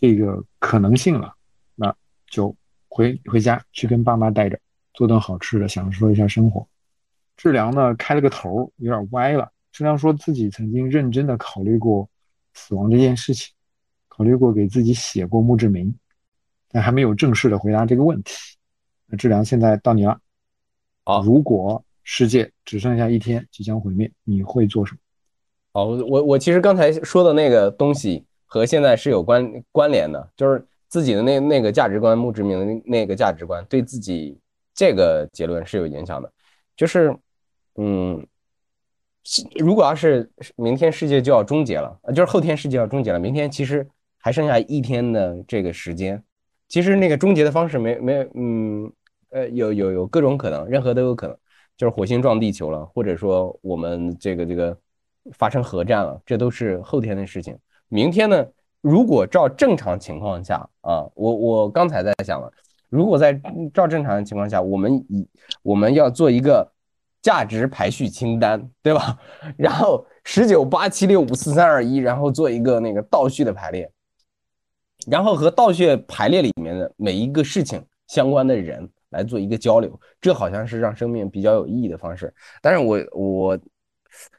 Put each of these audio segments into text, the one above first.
这个可能性了，那就回回家去跟爸妈待着，做顿好吃的，享受一下生活。志良呢开了个头，有点歪了。志良说自己曾经认真的考虑过死亡这件事情，考虑过给自己写过墓志铭，但还没有正式的回答这个问题。那志良现在到你了。好，如果世界只剩下一天即将毁灭，你会做什么？好，我我其实刚才说的那个东西和现在是有关关联的，就是自己的那那个价值观，墓志铭的那个价值观对自己这个结论是有影响的。就是，嗯，如果要是明天世界就要终结了，就是后天世界要终结了，明天其实还剩下一天的这个时间，其实那个终结的方式没没嗯呃有有有各种可能，任何都有可能，就是火星撞地球了，或者说我们这个这个。发生核战了，这都是后天的事情。明天呢？如果照正常情况下啊，我我刚才在想了，如果在照正常的情况下，我们以我们要做一个价值排序清单，对吧？然后十九八七六五四三二一，然后做一个那个倒序的排列，然后和倒序排列里面的每一个事情相关的人来做一个交流，这好像是让生命比较有意义的方式。但是我我。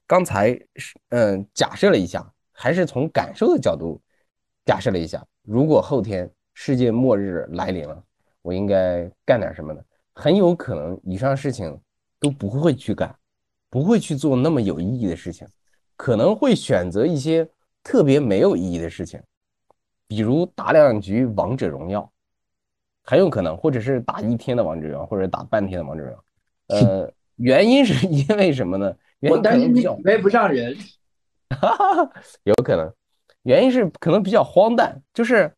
刚才是嗯，假设了一下，还是从感受的角度假设了一下，如果后天世界末日来临了，我应该干点什么呢？很有可能以上事情都不会去干，不会去做那么有意义的事情，可能会选择一些特别没有意义的事情，比如打两局王者荣耀，很有可能，或者是打一天的王者荣耀，或者打半天的王者荣耀。呃，原因是因为什么呢？我担心你约不上人，有可能，原因是可能比较荒诞，就是，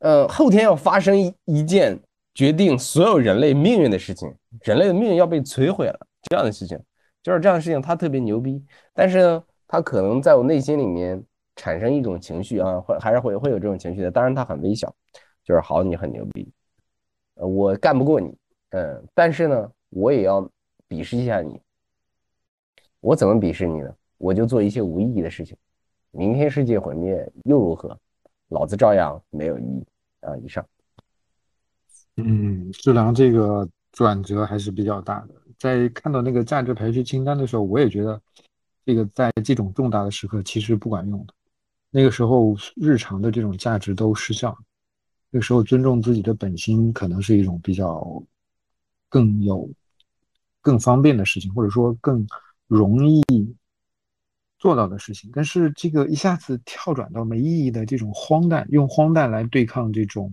呃，后天要发生一一件决定所有人类命运的事情，人类的命运要被摧毁了，这样的事情，就是这样的事情，它特别牛逼，但是呢，它可能在我内心里面产生一种情绪啊，会还是会会有这种情绪的，当然它很微小，就是好，你很牛逼，呃，我干不过你，嗯，但是呢，我也要鄙视一下你。我怎么鄙视你呢？我就做一些无意义的事情。明天世界毁灭又如何？老子照样没有意义啊！以上。嗯，志良这个转折还是比较大的。在看到那个价值排序清单的时候，我也觉得这个在这种重大的时刻其实不管用的。那个时候日常的这种价值都失效。那个时候尊重自己的本心可能是一种比较更有更方便的事情，或者说更。容易做到的事情，但是这个一下子跳转到没意义的这种荒诞，用荒诞来对抗这种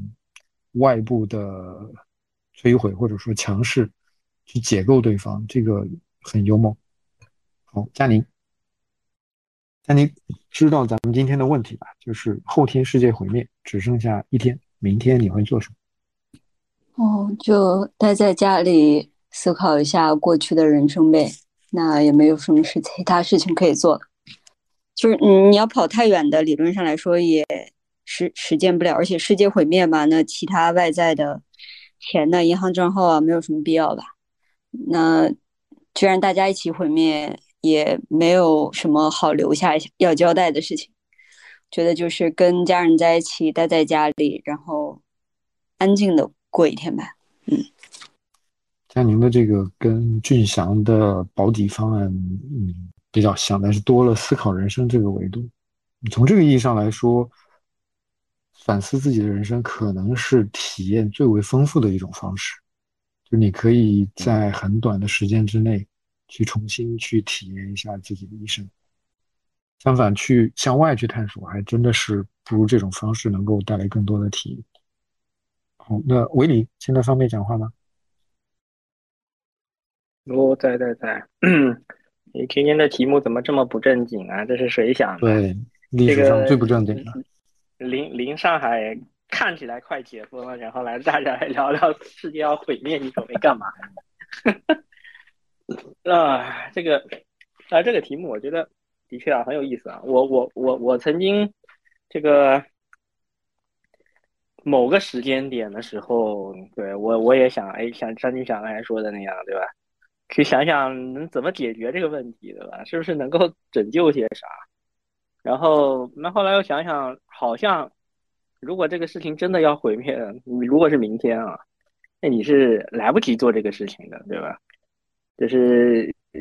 外部的摧毁或者说强势，去解构对方，这个很幽默。好，佳宁，佳宁知道咱们今天的问题吧？就是后天世界毁灭，只剩下一天，明天你会做什么？哦，就待在家里思考一下过去的人生呗。那也没有什么事其他事情可以做了，就是嗯，你要跑太远的，理论上来说也实实践不了，而且世界毁灭嘛，那其他外在的钱呢，银行账号啊，没有什么必要吧？那既然大家一起毁灭，也没有什么好留下要交代的事情，觉得就是跟家人在一起，待在家里，然后安静的过一天吧，嗯。像您的这个跟俊祥的保底方案，嗯，比较像，但是多了思考人生这个维度。从这个意义上来说，反思自己的人生可能是体验最为丰富的一种方式。就你可以在很短的时间之内，去重新去体验一下自己的一生。相反，去向外去探索，还真的是不如这种方式能够带来更多的体验。好，那维尼现在方便讲话吗？我在在在，你今天的题目怎么这么不正经啊？这是谁想的？对，历史上最不正经的。临临上海看起来快解封了，然后来大家来聊聊世界要毁灭，你准备干嘛？啊，这个啊，这个题目我觉得的确啊很有意思啊。我我我我曾经这个某个时间点的时候，对我我也想，哎，像张军想刚才说的那样，对吧？去想想能怎么解决这个问题，对吧？是不是能够拯救些啥？然后那后来又想想，好像如果这个事情真的要毁灭，你如果是明天啊，那你是来不及做这个事情的，对吧？就是你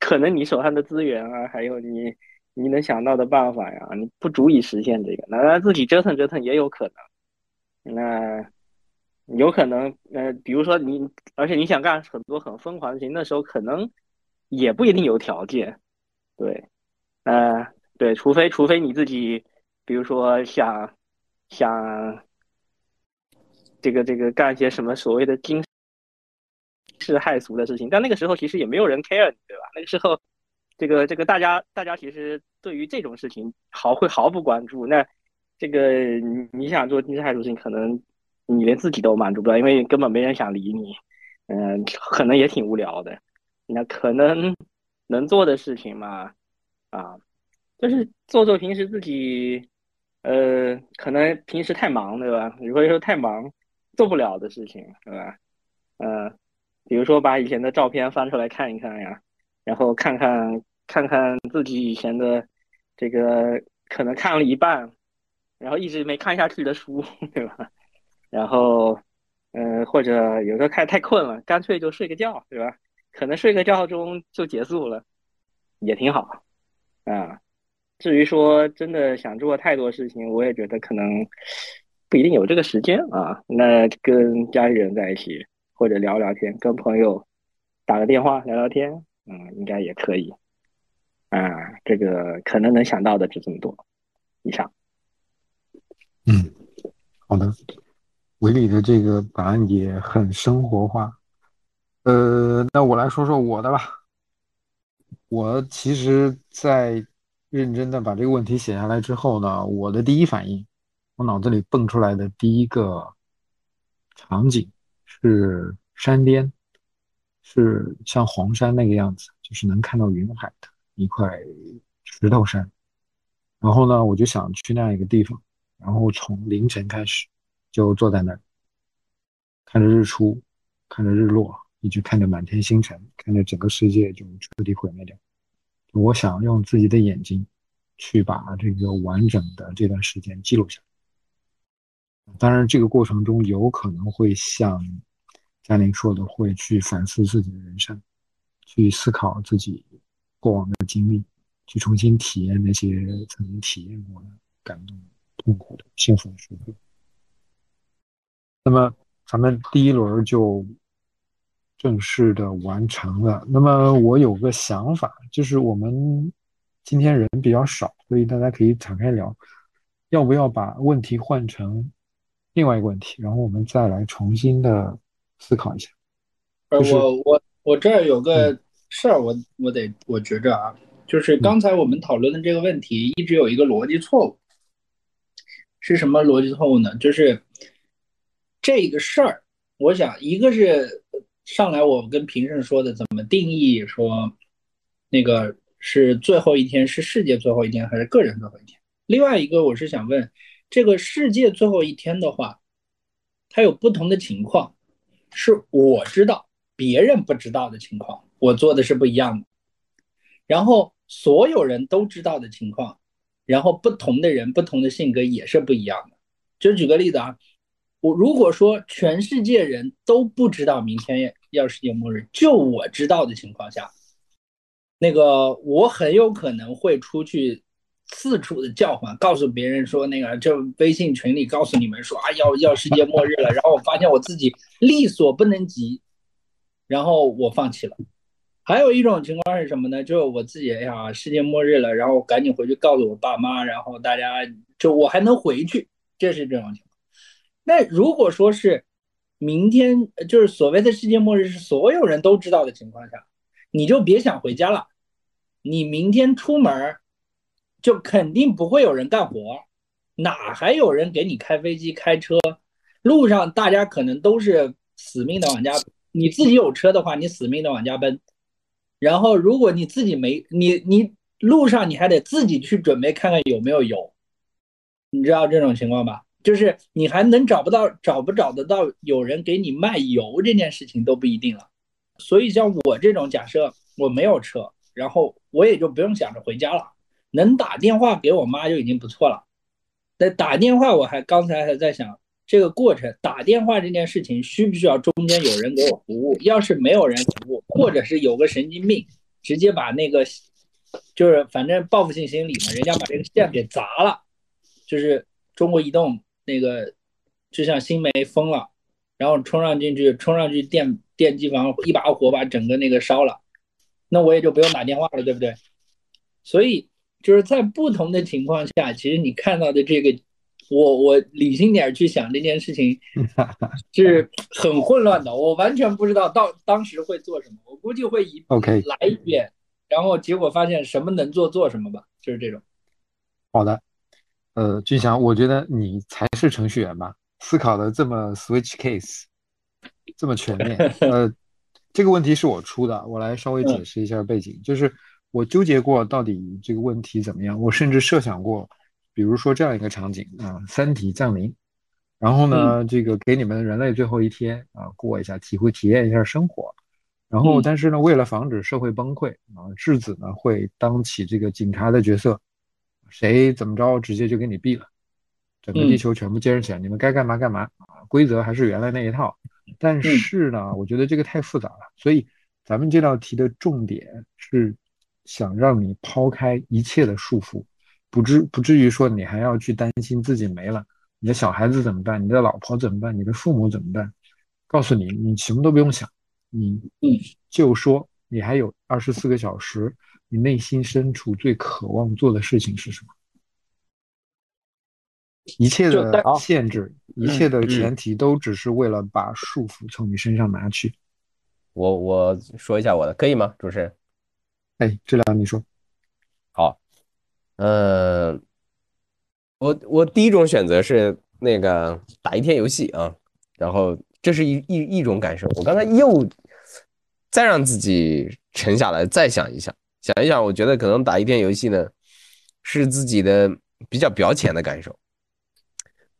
可能你手上的资源啊，还有你你能想到的办法呀，你不足以实现这个，那自己折腾折腾也有可能。那有可能，呃，比如说你，而且你想干很多很疯狂的事情，那时候可能也不一定有条件，对，呃，对，除非除非你自己。比如说想想这个这个干一些什么所谓的惊世骇俗的事情，但那个时候其实也没有人 care 你，对吧？那个时候，这个这个大家大家其实对于这种事情毫会毫不关注。那这个你你想做惊世骇俗事情，可能你连自己都满足不了，因为根本没人想理你。嗯，可能也挺无聊的。那可能能做的事情嘛，啊，就是做做平时自己。呃，可能平时太忙，对吧？如果说太忙做不了的事情，对吧？呃，比如说把以前的照片翻出来看一看呀，然后看看看看自己以前的这个可能看了一半，然后一直没看下去的书，对吧？然后，呃，或者有时候看太困了，干脆就睡个觉，对吧？可能睡个觉中就结束了，也挺好，啊。至于说真的想做太多事情，我也觉得可能不一定有这个时间啊。那跟家里人在一起，或者聊聊天，跟朋友打个电话聊聊天，嗯，应该也可以。啊，这个可能能想到的就这么多。以上。嗯，好的。维里的这个答案也很生活化。呃，那我来说说我的吧。我其实，在认真的把这个问题写下来之后呢，我的第一反应，我脑子里蹦出来的第一个场景是山巅，是像黄山那个样子，就是能看到云海的一块石头山。然后呢，我就想去那样一个地方，然后从凌晨开始就坐在那儿，看着日出，看着日落，一直看着满天星辰，看着整个世界就彻底毁灭掉。我想用自己的眼睛去把这个完整的这段时间记录下来。当然，这个过程中有可能会像嘉玲说的，会去反思自己的人生，去思考自己过往的经历，去重新体验那些曾经体验过的感动、痛苦的、幸福的时刻。那么，咱们第一轮就。正式的完成了。那么我有个想法，就是我们今天人比较少，所以大家可以敞开聊，要不要把问题换成另外一个问题，然后我们再来重新的思考一下。呃，我我我这儿有个事儿，我我得我觉着啊，就是刚才我们讨论的这个问题一直有一个逻辑错误，是什么逻辑错误呢？就是这个事儿，我想一个是。上来我跟平胜说的怎么定义说，那个是最后一天是世界最后一天还是个人最后一天？另外一个我是想问，这个世界最后一天的话，它有不同的情况，是我知道别人不知道的情况，我做的是不一样的。然后所有人都知道的情况，然后不同的人不同的性格也是不一样的。就举个例子啊。我如果说全世界人都不知道明天要世界末日，就我知道的情况下，那个我很有可能会出去四处的叫唤，告诉别人说那个就微信群里告诉你们说啊要要世界末日了，然后我发现我自己力所不能及，然后我放弃了。还有一种情况是什么呢？就是我自己哎呀世界末日了，然后赶紧回去告诉我爸妈，然后大家就我还能回去，这是这种情况。那如果说是明天，就是所谓的世界末日是所有人都知道的情况下，你就别想回家了。你明天出门就肯定不会有人干活，哪还有人给你开飞机、开车？路上大家可能都是死命的往家。你自己有车的话，你死命的往家奔。然后如果你自己没你，你路上你还得自己去准备看看有没有油，你知道这种情况吧？就是你还能找不到找不找得到有人给你卖油这件事情都不一定了，所以像我这种假设我没有车，然后我也就不用想着回家了，能打电话给我妈就已经不错了。那打电话我还刚才还在想这个过程，打电话这件事情需不需要中间有人给我服务？要是没有人服务，或者是有个神经病直接把那个就是反正报复性心理嘛，人家把这个线给砸了，就是中国移动那个就像新梅疯了，然后冲上进去，冲上去电电机房一把火把整个那个烧了，那我也就不用打电话了，对不对？所以就是在不同的情况下，其实你看到的这个，我我理性点去想这件事情 是很混乱的，我完全不知道到当时会做什么，我估计会一 OK 来一遍，然后结果发现什么能做做什么吧，就是这种。好的，呃，俊祥，我觉得你才是程序员吧，思考的这么 switch case，这么全面。呃，这个问题是我出的，我来稍微解释一下背景，就是我纠结过到底这个问题怎么样，我甚至设想过，比如说这样一个场景啊，三体降临，然后呢，这个给你们人类最后一天啊，过一下，体会体验一下生活。然后，嗯但是呢，为了防止社会崩溃啊，质子呢会当起这个警察的角色，谁怎么着直接就给你毙了，整个地嗯。球全部接着起来，你们该干嘛干嘛。啊，规则还是原来那一套。但是呢，我觉得这个太复杂了，所以咱们这道题的重点是想让你抛开一切的束缚，不至不至于说你还要去担心自己没了，你的小孩子怎么办，你的老婆怎么办，你的父母怎么办？告诉你，你什么都不用想，你嗯。就说你还有二十四个小时，你内心深处最渴望做的事情是什么？一切的限制，一切的前提都只是为了把束缚从你身上拿去。我我说一下我的，可以吗，主持人？哎，这两你说，好，嗯、我我第一种选择是那个打一天游戏啊，然后这是一一一种感受。我刚才又再让自己沉下来，再想一想，想一想，我觉得可能打一天游戏呢，是自己的比较表浅的感受。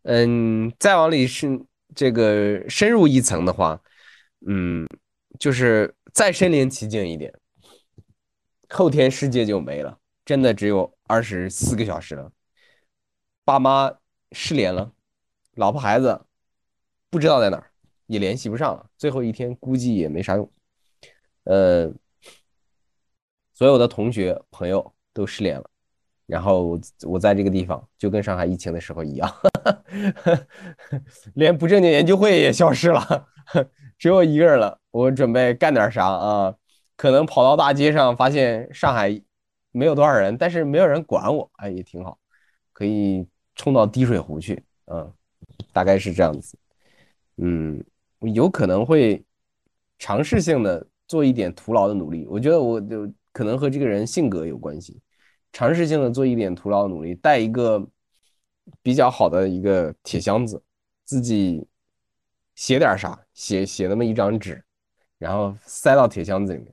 嗯，再往里是这个深入一层的话，嗯，就是再身临其境一点。后天世界就没了，真的只有二十四个小时了。爸妈失联了，老婆孩子不知道在哪儿，也联系不上了。最后一天估计也没啥用。呃，所有的同学朋友都失联了，然后我在这个地方就跟上海疫情的时候一样，连不正经研究会也消失了，只有我一个人了。我准备干点啥啊？可能跑到大街上，发现上海没有多少人，但是没有人管我，哎，也挺好，可以冲到滴水湖去，嗯，大概是这样子。嗯，有可能会尝试性的做一点徒劳的努力，我觉得我就可能和这个人性格有关系，尝试性的做一点徒劳努力，带一个比较好的一个铁箱子，自己写点啥，写写那么一张纸，然后塞到铁箱子里面。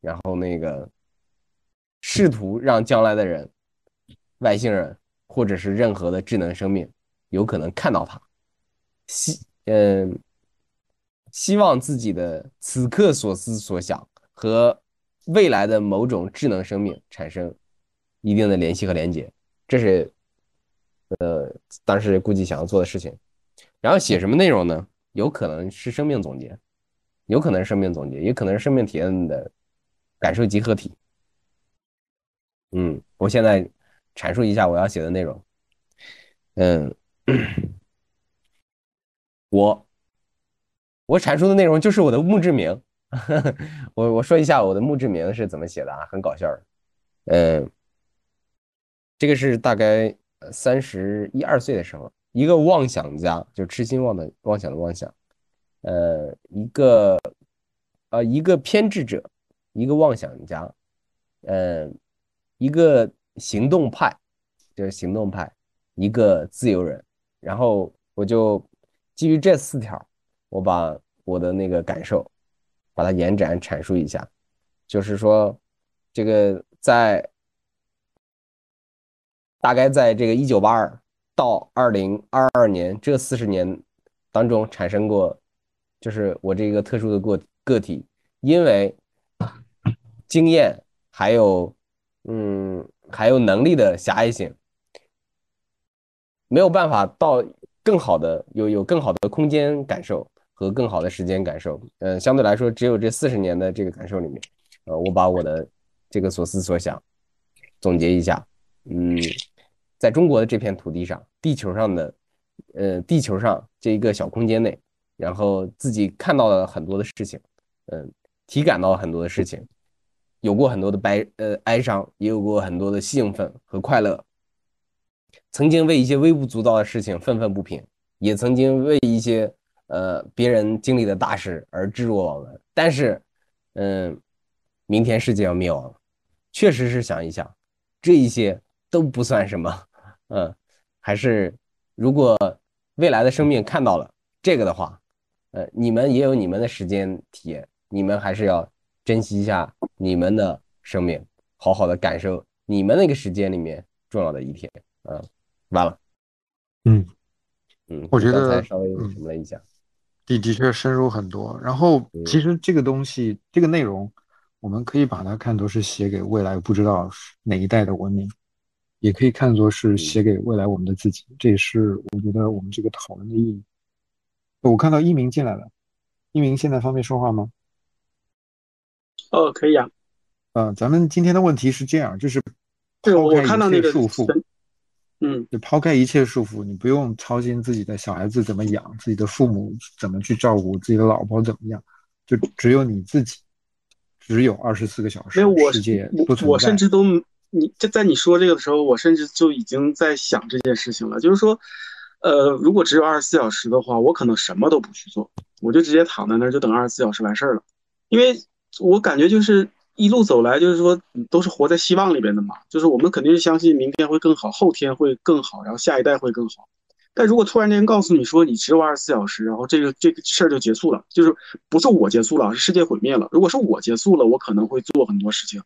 然后那个试图让将来的人，外星人或者是任何的智能生命有可能看到它，希嗯，希望自己的此刻所思所想和未来的某种智能生命产生一定的联系和连接，这是呃当时估计想要做的事情。然后写什么内容呢？有可能是生命总结，有可能是生命总结，也可能是生命体验的。感受集合体。嗯，我现在阐述一下我要写的内容。嗯，我我阐述的内容就是我的墓志铭。我我说一下我的墓志铭是怎么写的啊，很搞笑的。嗯，这个是大概三十一二岁的时候，一个妄想家，就痴心妄的妄想的妄想。呃，一个呃一个偏执者。一个妄想家，呃，一个行动派，就是行动派，一个自由人。然后我就基于这四条，我把我的那个感受，把它延展阐述一下。就是说，这个在大概在这个一九八二到二零二二年这四十年当中产生过，就是我这个特殊的个个体，因为。经验还有，嗯，还有能力的狭隘性，没有办法到更好的有有更好的空间感受和更好的时间感受。嗯，相对来说，只有这四十年的这个感受里面，呃，我把我的这个所思所想总结一下。嗯，在中国的这片土地上，地球上的，呃，地球上这一个小空间内，然后自己看到了很多的事情，嗯，体感到了很多的事情，有过很多的悲呃哀伤，也有过很多的兴奋和快乐。曾经为一些微不足道的事情愤愤不平，也曾经为一些呃别人经历的大事而置若罔闻。但是，嗯，明天世界要灭亡，确实是想一想，这一些都不算什么。嗯，还是如果未来的生命看到了这个的话，呃，你们也有你们的时间体验，你们还是要珍惜一下你们的生命，好好的感受你们那个时间里面重要的一天。嗯。完了，嗯嗯，我觉得刚才稍微什么了一下，的的确深入很多。然后其实这个东西，这个内容，我们可以把它看作是写给未来不知道哪一代的文明，也可以看作是写给未来我们的自己。这也是我觉得我们这个讨论的意义。我看到一鸣进来了，一鸣现在方便说话吗？哦，可以啊。嗯，咱们今天的问题是这样，就是对，抛我看到那个开一切束缚。嗯，就抛开一切束缚，你不用操心自己的小孩子怎么养，自己的父母怎么去照顾，自己的老婆怎么样，就只有你自己，只有二十四个小时，没有我世界不存在。我我甚至都你就在你说这个的时候，我甚至就已经在想这件事情了。就是说，呃，如果只有二十四小时的话，我可能什么都不去做，我就直接躺在那儿，就等二十四小时完事儿了。因为我感觉就是一路走来，就是说都是活在希望里边的嘛。就是我们肯定是相信明天会更好，后天会更好，然后下一代会更好。但如果突然间告诉你说你只有二十四小时，然后这个这个事儿就结束了，就是不是我结束了，是世界毁灭了。如果是我结束了，我可能会做很多事情，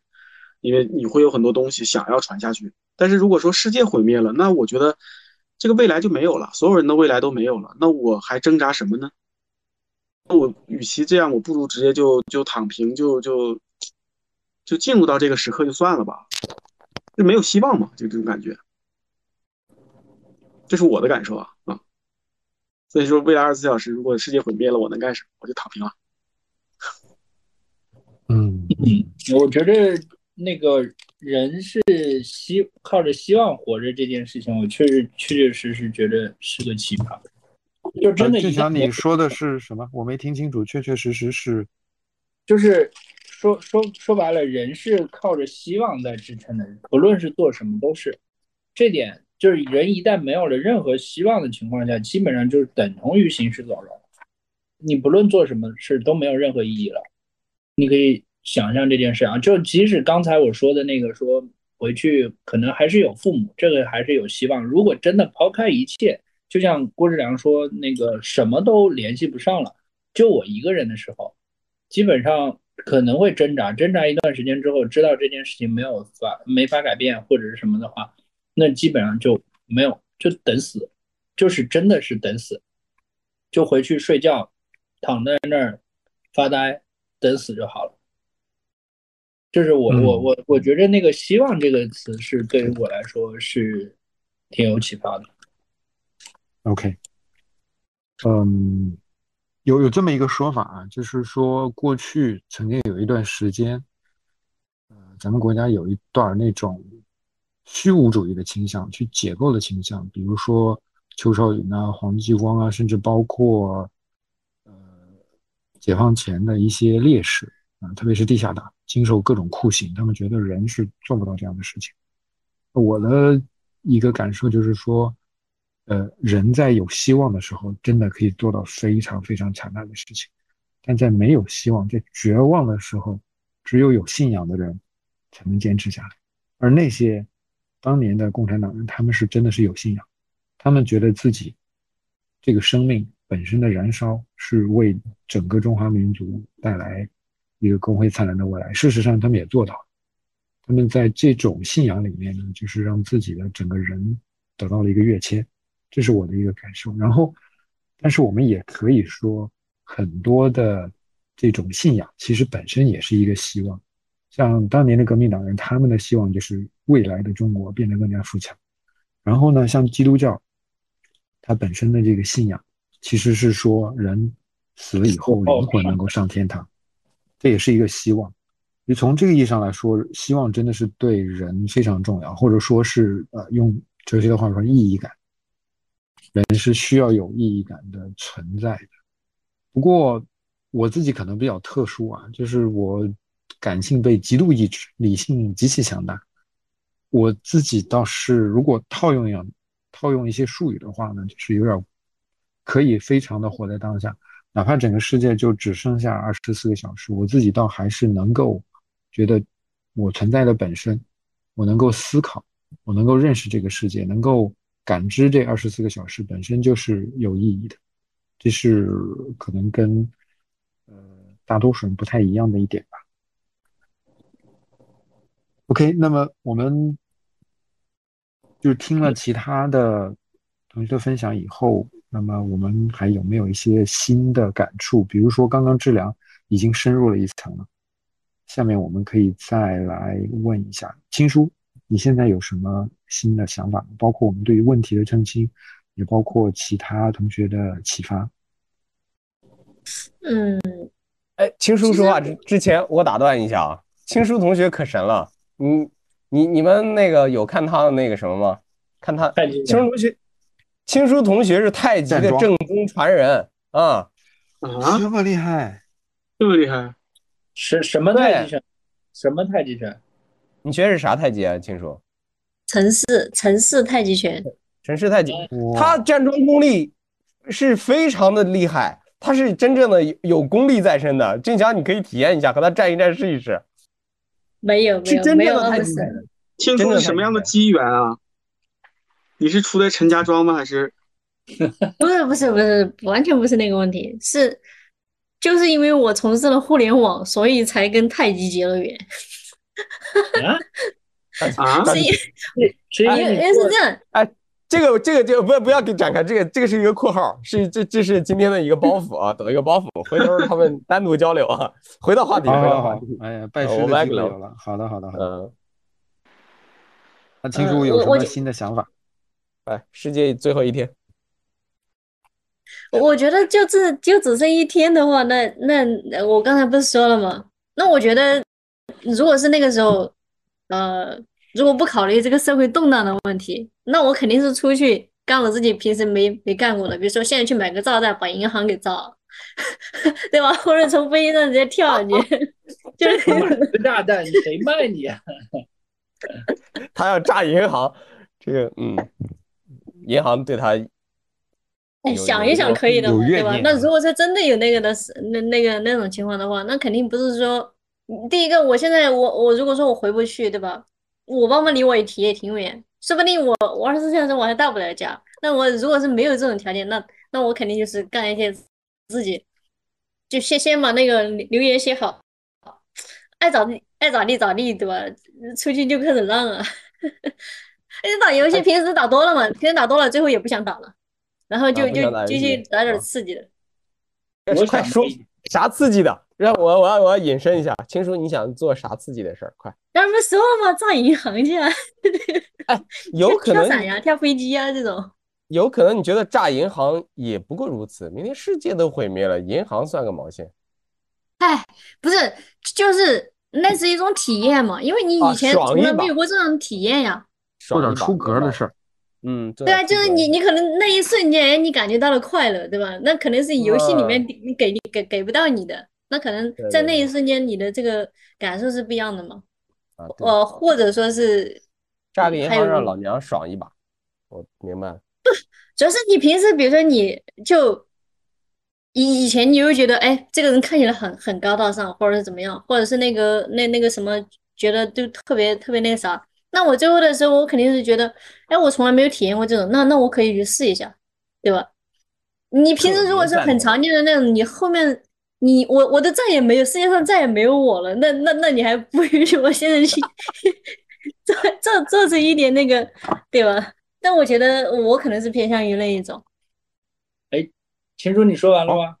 因为你会有很多东西想要传下去。但是如果说世界毁灭了，那我觉得这个未来就没有了，所有人的未来都没有了，那我还挣扎什么呢？那我与其这样，我不如直接就就躺平，就就就进入到这个时刻就算了吧，就没有希望嘛，就这种感觉。这是我的感受啊啊，所以说未来二十四小时，如果世界毁灭了，我能干什么？我就躺平了。嗯，我觉得那个人是希靠着希望活着这件事情，我确实确确实实觉得是个奇葩。就真的志强，一旦没你说的是什么？我没听清楚，确确实实是就是说说说白了，人是靠着希望在支撑的，不论是做什么都是。这点就是人一旦没有了任何希望的情况下，基本上就是等同于行尸走肉。你不论做什么事都没有任何意义了。你可以想象这件事啊，就即使刚才我说的那个说回去可能还是有父母，这个还是有希望。如果真的抛开一切，就像郭志良说那个什么都联系不上了，就我一个人的时候，基本上可能会挣扎，挣扎一段时间之后，知道这件事情没有法没法改变或者是什么的话，那基本上就没有，就等死，就是真的是等死，就回去睡觉，躺在那儿发呆，等死就好了。就是我我嗯我我觉得那个希望这个词是对于我来说是挺有启发的。OK，嗯，有有这么一个说法啊，就是说过去曾经有一段时间，呃，咱们国家有一段那种虚无主义的倾向，去解构的倾向，比如说邱少云啊、黄继光啊，甚至包括呃解放前的一些烈士啊，特别是地下党，经受各种酷刑，他们觉得人是做不到这样的事情。我的一个感受就是说。呃，人在有希望的时候，真的可以做到非常非常强大的事情，但在没有希望、在绝望的时候，只有有信仰的人才能坚持下来。而那些当年的共产党人，他们是真的是有信仰，他们觉得自己这个生命本身的燃烧是为整个中华民族带来一个光辉灿烂的未来。事实上，他们也做到了。他们在这种信仰里面呢，就是让自己的整个人得到了一个跃迁。这是我的一个感受。然后，但是我们也可以说，很多的这种信仰其实本身也是一个希望。像当年的革命党人，他们的希望就是未来的中国变得更加富强。然后呢，像基督教，它本身的这个信仰，其实是说人死了以后灵魂能够上天堂，这也是一个希望。就从这个意义上来说，希望真的是对人非常重要，或者说是呃，用哲学的话说，意义感。人是需要有意义感的存在的。不过我自己可能比较特殊啊，就是我感性被极度抑制，理性极其强大。我自己倒是，如果套用一样套用一些术语的话呢，就是有点可以非常的活在当下，哪怕整个世界就只剩下二十四个小时，我自己倒还是能够觉得我存在的本身，我能够思考，我能够认识这个世界，能够感知这二十四个小时本身就是有意义的，这是可能跟呃大多数人不太一样的一点吧。OK，那么我们就是听了其他的同学的分享以后，那么我们还有没有一些新的感触？比如说，刚刚志良已经深入了一层了，下面我们可以再来问一下青叔，你现在有什么新的想法？包括我们对于问题的澄清，也包括其他同学的启发。嗯，哎，青叔说话之之前，我打断一下啊，青叔同学可神了。你你你们那个有看他的那个什么吗？看他青叔同学，青叔同学是太极的正宗传人啊啊，这么厉害，这么厉害，什什么太极拳？什么太极拳？你学的是啥太极啊，青叔？陈氏陈氏太极拳，陈氏太极，他站桩功力是非常的厉害，他是真正的有功力在身的。静强，你可以体验一下，和他站一站试一试。没有没有没有那么神。听说是什么样的机缘啊？你是出的陈家庄吗？还是？不是不是不是，完全不是那个问题，是就是因为我从事了互联网，所以才跟太极结了缘。啊？是因是因为是这样。哎，这个这个就不不要给展开，这个这个是一个括号，是这这是今天的一个包袱啊，等一个包袱，回头他们 单独交流啊。回到话题，回到话题。哎呀，拜师的机会有了。好的好的好的。嗯。那青叔有什么新的想法？哎，世界最后一天。我觉得就这就只剩一天的话，那那我刚才不是说了吗？那我觉得，如果是那个时候，呃，如果不考虑这个社会动荡的问题，那我肯定是出去干我自己平时没没干过的，比如说现在去买个炸弹，把银行给炸了，对吧？或者从飞机上直接跳下去，就是买个炸弹，谁卖你啊？他要炸银行，这个嗯，银行对他。哎，想一想可以的，对吧？那如果说真的有那个的，那那个那种情况的话，那肯定不是说，第一个，我现在我我如果说我回不去，对吧？我爸妈离我也挺也挺远，说不定我我二十四小时我还到不了家。那我如果是没有这种条件，那那我肯定就是干一些自己，就先先把那个留言写好，爱咋地爱咋地咋地，对吧？出去就开始浪啊！你打游戏平时打多了嘛，平时打多了，最后也不想打了。然后就就就去打点刺激的。我快说啥刺激的？让我我要我要引申一下，青叔你想做啥刺激的事儿？快！刚不说了吗？炸银行去啊！哎，有可能跳伞呀，跳飞机呀，这种。有可能你觉得炸银行也不过如此，明天世界都毁灭了，银行算个毛线？哎，不是，就是那是一种体验嘛，因为你以前从来没有过这种体验呀。做点出格的事儿。嗯，对啊，就是你，你可能那一瞬间你感觉到了快乐，对吧？那可能是游戏里面你给你给给不到你的，那可能在那一瞬间你的这个感受是不一样的嘛。呃，或者说是炸个银行让老娘爽一把，我明白。不，主要是你平时比如说你就以以前你会觉得哎，这个人看起来很很高大上，或者是怎么样，或者是那个那那个什么，觉得就特别特别那个啥。那我最后的时候，我肯定是觉得，哎，我从来没有体验过这种，那那我可以去试一下，对吧？你平时如果是很常见的那种，你后面你我我都再也没有世界上再也没有我了，那那那你还不允许我现在去 做做做出一点那个，对吧？但我觉得我可能是偏向于那一种。哎，秦叔，你说完了吗？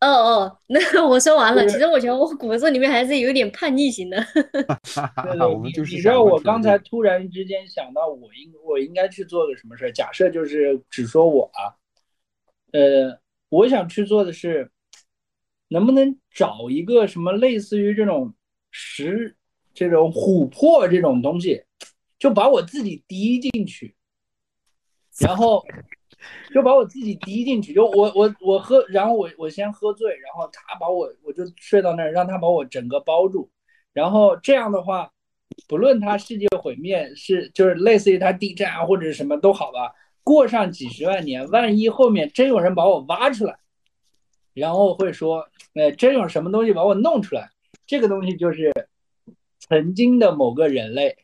哦哦，那我说完了。其实我觉得我骨子里面还是有点叛逆型的。对对，你你知道我刚才突然之间想到，我应我应该去做个什么事儿？假设就是只说我啊，呃，我想去做的是，能不能找一个什么类似于这种石、这种琥珀这种东西，就把我自己滴进去，然后。就把我自己滴进去，就我我我喝，然后我我先喝醉，然后他把我我就睡到那儿，让他把我整个包住，然后这样的话，不论他世界毁灭是就是类似于他地震啊或者什么都好吧，过上几十万年，万一后面真有人把我挖出来，然后会说，哎，真有什么东西把我弄出来，这个东西就是曾经的某个人类。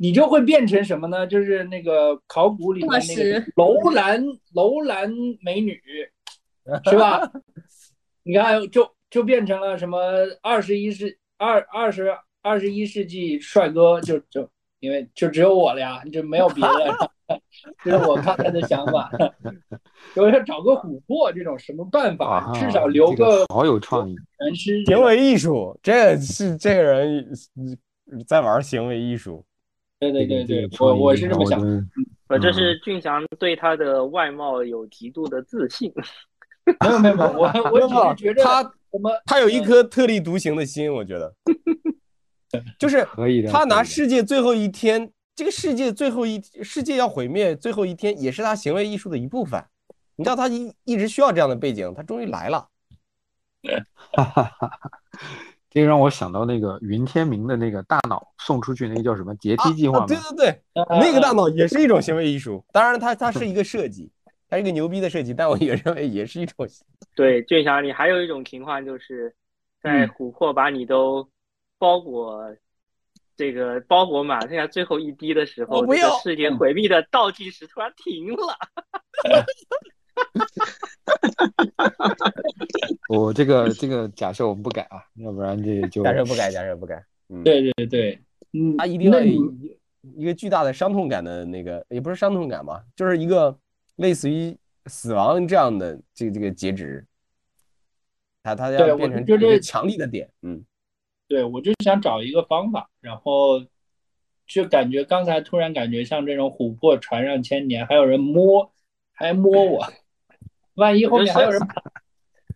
你就会变成什么呢？就是那个考古里面那个楼兰楼兰美女，是吧？你看，就就变成了什么二十一世二二十二十一世纪帅哥，就就因为就只有我了呀，就没有别的。这是我刚才的想法，我要找个琥珀这种什么办法，至少留个好有创意，行为艺术，这是这个人在玩行为艺术。对对对对，我我是这么想，我，这是俊祥对他的外貌有极度的自信。没有没有没有，我我只是觉得他怎么，他有一颗特立独行的心，我觉得，就是可以的。他拿世界最后一天，这个世界最后一世界要毁灭最后一天，也是他行为艺术的一部分。你知道他一一直需要这样的背景，他终于来了。哈哈哈哈。这让我想到那个云天明的那个大脑送出去，那个叫什么阶梯计划？对对对，那个大脑也是一种行为艺术。当然，它它是一个设计，它是一个牛逼的设计，但我也认为也是一种。对，俊祥，你还有一种情况，就是在琥珀把你都包裹，这个包裹满，剩下最后一滴的时候，这个世界毁灭的倒计时突然停了。我这个这个假设我们不改啊，要不然这就假设不改，假设不改。嗯，对对对，嗯，他一定要一一个巨大的伤痛感的那个，也不是伤痛感吧，就是一个类似于死亡这样的这个这个截止，他他要变成一个强力的点。嗯，对，我就想找一个方法，然后就感觉刚才突然感觉像这种琥珀传上千年，还有人摸，还摸我。万一后面还有人，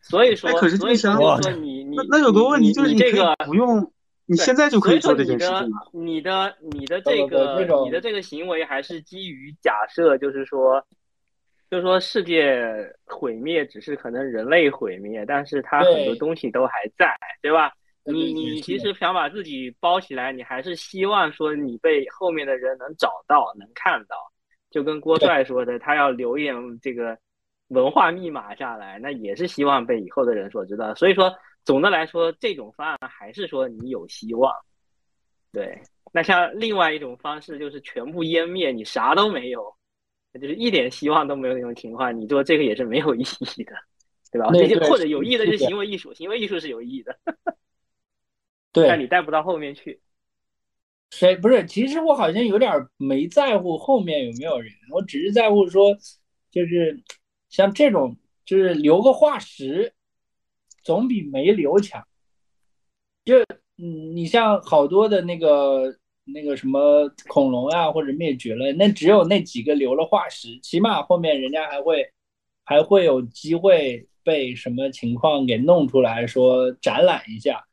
所以说，可是所以说你你那有个问题就是你这个不用，你现在就可以做这件事情你的你的这个你的这个行为还是基于假设，就是说，就是说世界毁灭只是可能人类毁灭，但是它很多东西都还在，对吧？你你其实想把自己包起来，你还是希望说你被后面的人能找到能看到，就跟郭帅说的，他要留言这个。文化密码下来，那也是希望被以后的人所知道。所以说，总的来说，这种方案还是说你有希望。对，那像另外一种方式，就是全部湮灭，你啥都没有，就是一点希望都没有那种情况，你做这个也是没有意义的，对吧？或者有意义的是行为艺术，行为艺术是有意义的。对，但你带不到后面去。谁不是？其实我好像有点没在乎后面有没有人，我只是在乎说，就是。像这种就是留个化石，总比没留强。就嗯，你像好多的那个那个什么恐龙啊，或者灭绝了，那只有那几个留了化石，起码后面人家还会还会有机会被什么情况给弄出来说展览一下。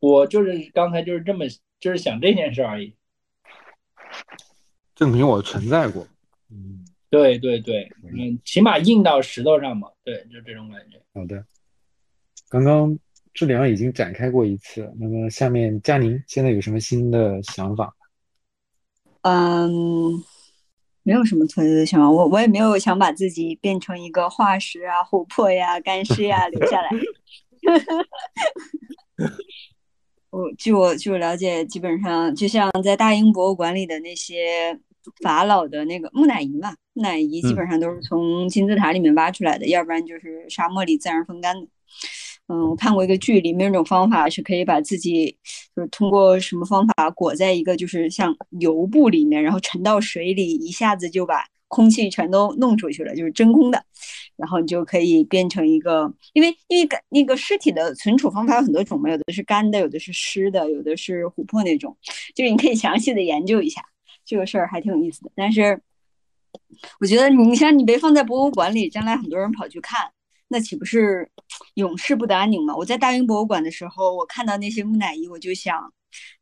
我就是刚才就是这么就是想这件事而已，证明我存在过。嗯。对对对，嗯，起码印到石头上嘛，对，就这种感觉。好的，刚刚治疗已经展开过一次，那么下面佳宁现在有什么新的想法？嗯，没有什么特别的想法，我我也没有想把自己变成一个化石啊、琥珀呀、干 尸呀留下来。我据我据我了解，基本上就像在大英博物馆里的那些。法老的那个木乃伊嘛，木乃伊基本上都是从金字塔里面挖出来的，要不然就是沙漠里自然风干的。嗯，我看过一个剧，里面有种方法是可以把自己就是通过什么方法裹在一个就是像油布里面，然后沉到水里，一下子就把空气全都弄出去了，就是真空的。然后你就可以变成一个，因为因为干那个尸体的存储方法有很多种嘛，有的是干的，有的是湿的，有的是琥珀那种，就是你可以详细的研究一下这个事儿，还挺有意思的。但是我觉得你像你被放在博物馆里，将来很多人跑去看，那岂不是永世不得安宁吗？我在大英博物馆的时候，我看到那些木乃伊，我就想。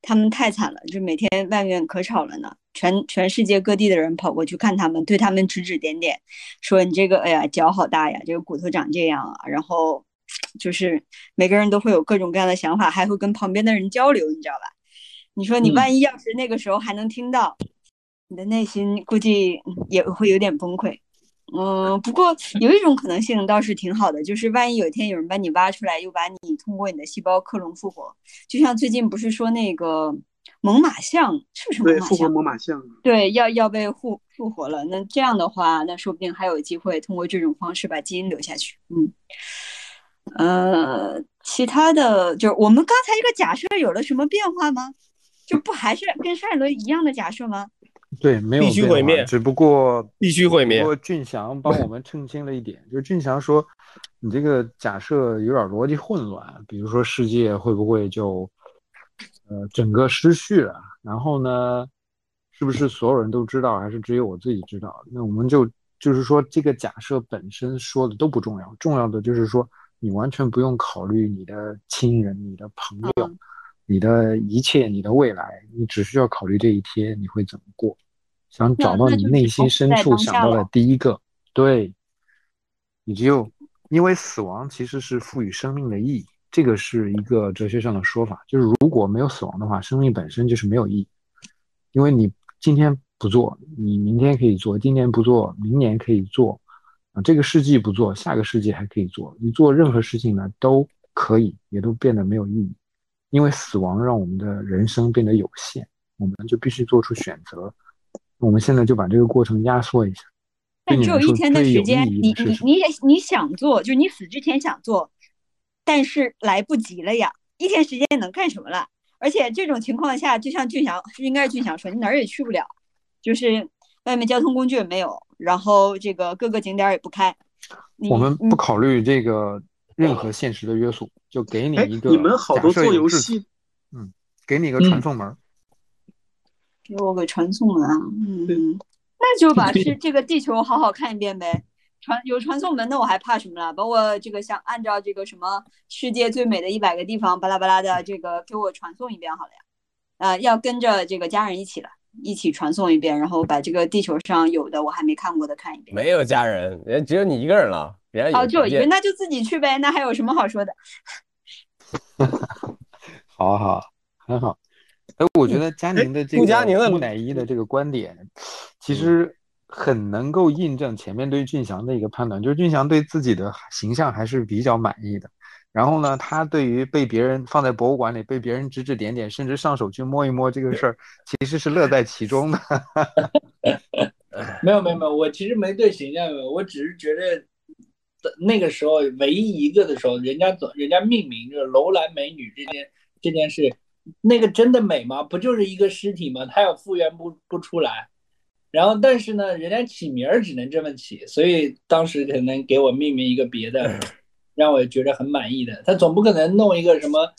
他们太惨了，就每天外面可吵了呢，全全世界各地的人跑过去看他们，对他们指指点点，说你这个，哎呀，脚好大呀，这个骨头长这样啊，然后就是每个人都会有各种各样的想法，还会跟旁边的人交流，你知道吧？你说你万一要是那个时候还能听到，你的内心估计也会有点崩溃。嗯，不过有一种可能性倒是挺好的，就是万一有一天有人把你挖出来，又把你通过你的细胞克隆复活，就像最近不是说那个猛犸象是不是猛犸象？复活猛犸象。对，要要被复复活了。那这样的话，那说不定还有机会通过这种方式把基因留下去。嗯，呃，其他的就是我们刚才这个假设有了什么变化吗？就不还是跟上一轮一样的假设吗？对，没有必须毁灭，只不过必须毁灭。不过俊祥帮我们澄清了一点，就是俊祥说，你这个假设有点逻辑混乱。比如说世界会不会就，呃，整个失序了？然后呢，是不是所有人都知道，还是只有我自己知道？那我们就就是说，这个假设本身说的都不重要，重要的就是说，你完全不用考虑你的亲人、你的朋友。你的一切，你的未来，你只需要考虑这一天你会怎么过，想找到你内心深处想到的第一个，对，你就因为死亡其实是赋予生命的意义，这个是一个哲学上的说法，就是如果没有死亡的话，生命本身就是没有意义，因为你今天不做，你明天可以做，今年不做，明年可以做，啊，这个世纪不做，下个世纪还可以做，你做任何事情呢都可以，也都变得没有意义。因为死亡让我们的人生变得有限，我们就必须做出选择。我们现在就把这个过程压缩一下。但只有一天的时间，你你你也你想做，就是你死之前想做，但是来不及了呀。一天时间能干什么了？而且这种情况下，就像俊祥，应该是俊祥说，你哪儿也去不了，就是外面交通工具也没有，然后这个各个景点也不开。我们不考虑这个。任何现实的约束，就给你一个。你们好多做游戏，嗯，给你一个传送门，给我个传送门啊，嗯，那就把这这个地球好好看一遍呗。传有传送门的，我还怕什么了？把我这个想按照这个什么世界最美的一百个地方巴拉巴拉的这个给我传送一遍好了呀。啊，要跟着这个家人一起了，一起传送一遍，然后把这个地球上有的我还没看过的看一遍。没有家人，人只有你一个人了。哦，就一个，那就自己去呗，那还有什么好说的？好好，很好。哎，我觉得佳宁的这个木乃伊的这个观点，其实很能够印证前面对俊祥的一个判断，就是俊祥对自己的形象还是比较满意的。然后呢，他对于被别人放在博物馆里，被别人指指点点，甚至上手去摸一摸这个事儿，其实是乐在其中的。没有没有没有，我其实没对形象，我只是觉得。那个时候，唯一一个的时候，人家总人家命名就是楼兰美女这件这件事，那个真的美吗？不就是一个尸体吗？它要复原不不出来。然后，但是呢，人家起名儿只能这么起，所以当时可能给我命名一个别的，让我觉得很满意的。他总不可能弄一个什么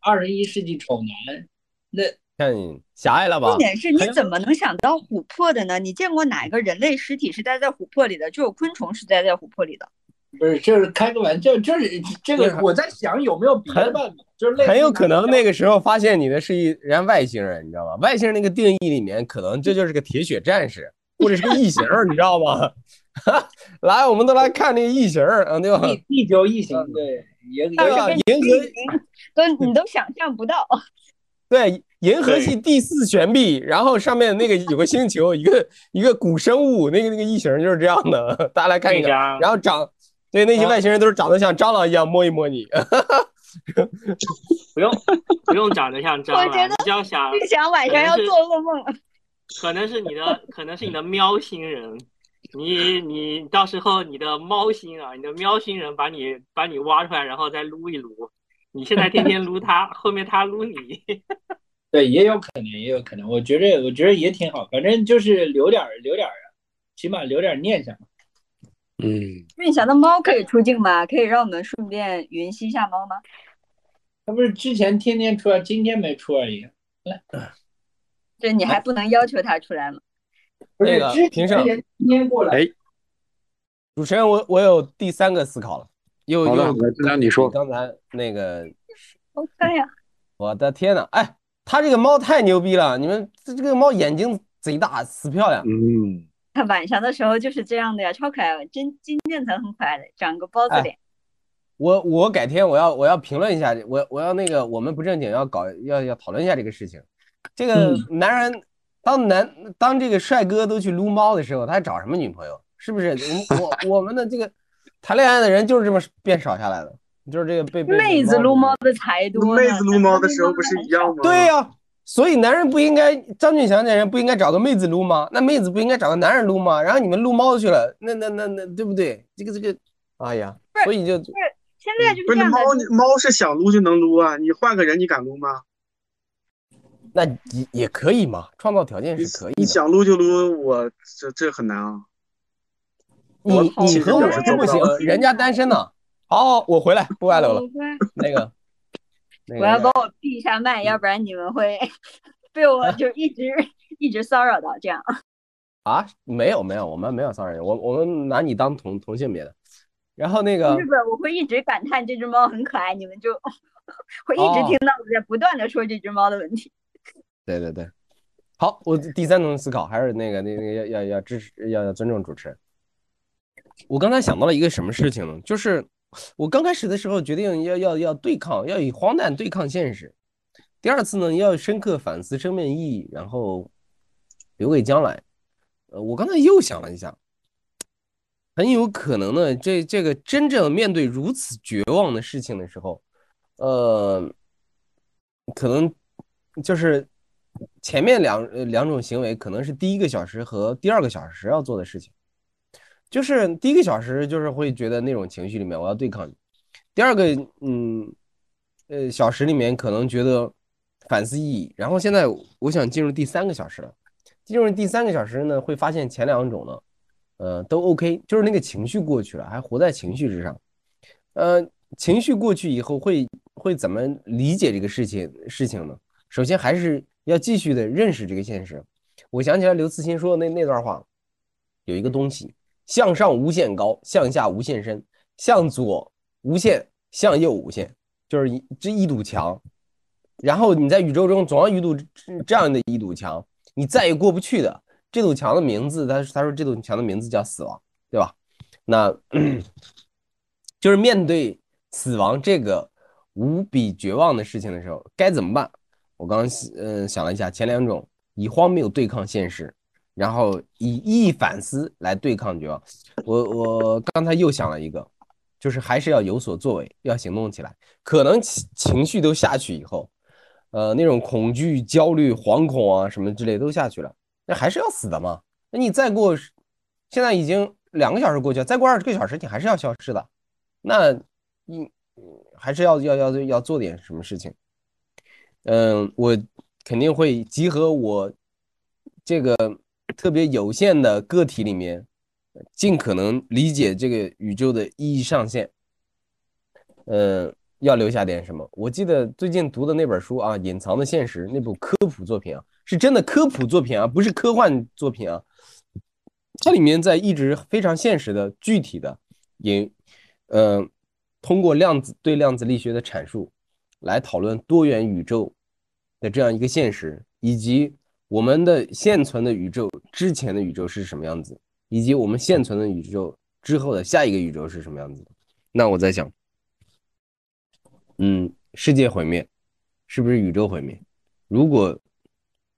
二十一世纪丑男，那太狭隘了吧？重点是你怎么能想到琥珀的呢？你见过哪一个人类尸体是待在琥珀里的？只有昆虫是待在琥珀里的。不是，就是开个玩笑，就是这个，我在想有没有别的办法，就是很有可能那个时候发现你的是一人家外星人，你知道吗？外星人那个定义里面，可能这就是个铁血战士，或者是个异形，你知道吗？来，我们都来看那个异形，嗯，对吧？地地球异形，对，也对吧？银河都你都想象不到。对，银河系第四悬臂，然后上面那个有个星球，一个一个古生物，那个那个异形就是这样的，大家来看一下，然后长。对，那些外星人都是长得像蟑螂一样摸一摸你，不用不用长得像蟑螂，你只要想想晚上要做噩梦，可能是你的可能是你的喵星人，你你到时候你的猫星啊，你的喵星人把你把你挖出来，然后再撸一撸，你现在天天撸它，后面它撸你，对，也有可能，也有可能，我觉得我觉得也挺好，反正就是留点留点起码留点念想嘛。嗯，那你想，那猫可以出镜吗？可以让我们顺便云吸一下猫吗？它不是之前天天出来，今天没出而已。来，这你还不能要求它出来吗？不是那个之评审今天过来。哎，主持人，我我有第三个思考了，又又好的好的这样你说刚才那个，好看呀！我的天呐，哎，它这个猫太牛逼了！你们这这个猫眼睛贼大，死漂亮。嗯，它 晚上的时候就是这样的呀，超可爱。真金渐层很可爱的，长个包子脸。我我改天我要我要评论一下，我我要那个我们不正经要搞要要讨论一下这个事情。这个男人当男当这个帅哥都去撸猫的时候，他还找什么女朋友？是不是？我我我们的这个谈恋爱的人就是这么变少下来的，就是这个被被妹子撸猫的才多。妹子撸猫的时候不是一样吗？对呀、所以男人不应该张俊祥这人不应该找个妹子撸吗？那妹子不应该找个男人撸吗？然后你们撸猫去了，那那那那对不对？这个这个，哎呀，所以就现在就是不是猫，猫是想撸就能撸啊，你换个人你敢撸吗？那也也可以嘛，创造条件是可以的。你想撸就撸，我这这很难啊。你我你和我是不行，人家单身呢。好，我回来不歪楼了。我会那个，我要帮，我闭一下麦，要不然你们会 被我就一直一直骚扰到这样。啊，没有没有，我们没有骚扰你，我我们拿你当同同性别的。然后那个不是不是，我会一直感叹这只猫很可爱，你们就 会一直哦听到我在不断的说这只猫的问题。对对对，好，我第三层思考还是那个那个要要要支持要要尊重主持人。我刚才想到了一个什么事情呢？就是我刚开始的时候决定要要要对抗，要以荒诞对抗现实。第二次呢，要深刻反思生命意义，然后留给将来。呃，我刚才又想了一下，很有可能呢，这这个真正面对如此绝望的事情的时候，呃，可能就是前面两两种行为，可能是第一个小时和第二个小时要做的事情。就是第一个小时，就是会觉得那种情绪里面我要对抗你；第二个，嗯，呃，小时里面可能觉得反思意义。然后现在我想进入第三个小时了，进入第三个小时呢，会发现前两种呢，呃，都 OK，就是那个情绪过去了，还活在情绪之上。呃，情绪过去以后会会怎么理解这个事情事情呢？首先还是要继续的认识这个现实。我想起来刘慈欣说的那那段话，有一个东西。向上无限高，向下无限深，向左无限，向右无限，就是一这一堵墙。然后你在宇宙中总要遇到这样的一堵墙，你再也过不去的。这堵墙的名字，他他说这堵墙的名字叫死亡，对吧？那就是面对死亡这个无比绝望的事情的时候，该怎么办？我刚刚嗯想了一下，前两种以荒谬对抗现实。然后以一反思来对抗绝望。我我刚才又想了一个，就是还是要有所作为，要行动起来。可能情情绪都下去以后，呃，那种恐惧、焦虑、惶恐啊什么之类都下去了，那还是要死的嘛。那你再过，现在已经两个小时过去了，再过二十个小时，你还是要消失的。那你还是要要要要做点什么事情。嗯，我肯定会集合我这个。特别有限的个体里面，尽可能理解这个宇宙的意义上限。嗯，要留下点什么？我记得最近读的那本书啊，《隐藏的现实》那部科普作品啊，是真的科普作品啊，不是科幻作品啊。它里面在一直非常现实的、具体的，引，嗯，通过量子对量子力学的阐述，来讨论多元宇宙的这样一个现实，以及。我们的现存的宇宙之前的宇宙是什么样子，以及我们现存的宇宙之后的下一个宇宙是什么样子？那我在想，嗯，世界毁灭是不是宇宙毁灭？如果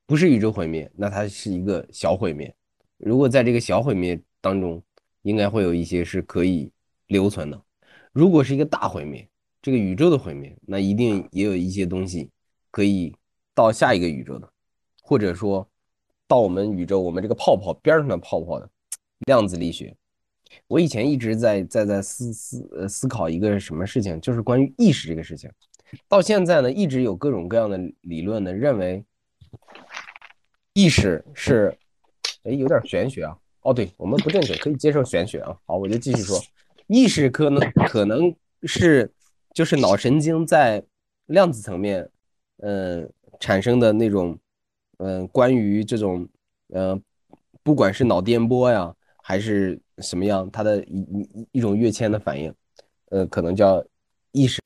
不是宇宙毁灭，那它是一个小毁灭。如果在这个小毁灭当中，应该会有一些是可以留存的。如果是一个大毁灭，这个宇宙的毁灭，那一定也有一些东西可以到下一个宇宙的。或者说，到我们宇宙，我们这个泡泡边上的泡泡的量子力学，我以前一直在在在思思呃思考一个什么事情，就是关于意识这个事情。到现在呢，一直有各种各样的理论呢，认为意识是，哎，有点玄学啊。哦，对我们不正确，可以接受玄学啊。好，我就继续说，意识可能可能是就是脑神经在量子层面，嗯，产生的那种，嗯，关于这种，嗯，不管是脑电波呀，还是什么样，它的一一一种跃迁的反应，呃，可能叫意识。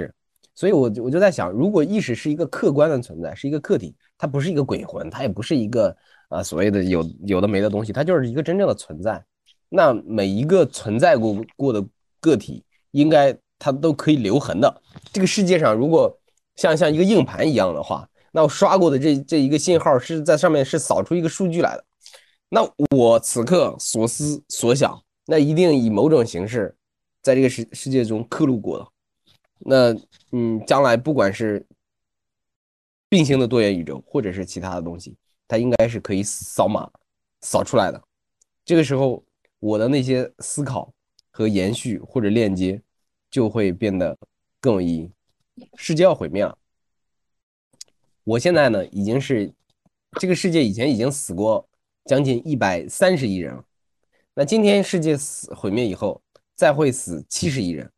所以，我我就在想，如果意识是一个客观的存在，是一个客体，它不是一个鬼魂，它也不是一个啊所谓的有有的没的东西，它就是一个真正的存在。那每一个存在过过的个体，应该它都可以留痕的。这个世界上，如果像像一个硬盘一样的话，那我刷过的这这一个信号是在上面是扫出一个数据来的。那我此刻所思所想，那一定以某种形式，在这个世世界中刻录过的。那嗯，将来不管是并行的多元宇宙，或者是其他的东西，它应该是可以扫码扫出来的。这个时候，我的那些思考和延续或者链接就会变得更有意义。世界要毁灭了，我现在呢已经是这个世界以前已经死过将近一百三十亿人了。那今天世界死毁灭以后，再会死七十亿人，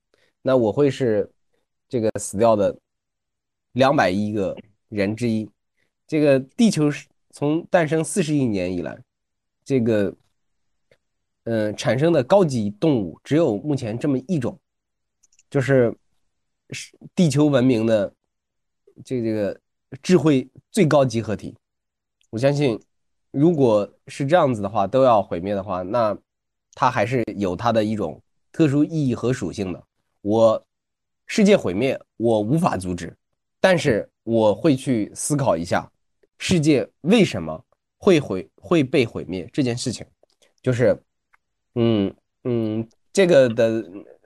那我会是。这个死掉的两百亿个人之一，这个地球从诞生四十亿年以来，这个嗯产生的高级动物只有目前这么一种，就是是地球文明的这这个智慧最高集合体。我相信，如果是这样子的话，都要毁灭的话，那它还是有它的一种特殊意义和属性的。我。世界毁灭，我无法阻止，但是我会去思考一下，世界为什么会毁会被毁灭这件事情，就是，嗯嗯，这个的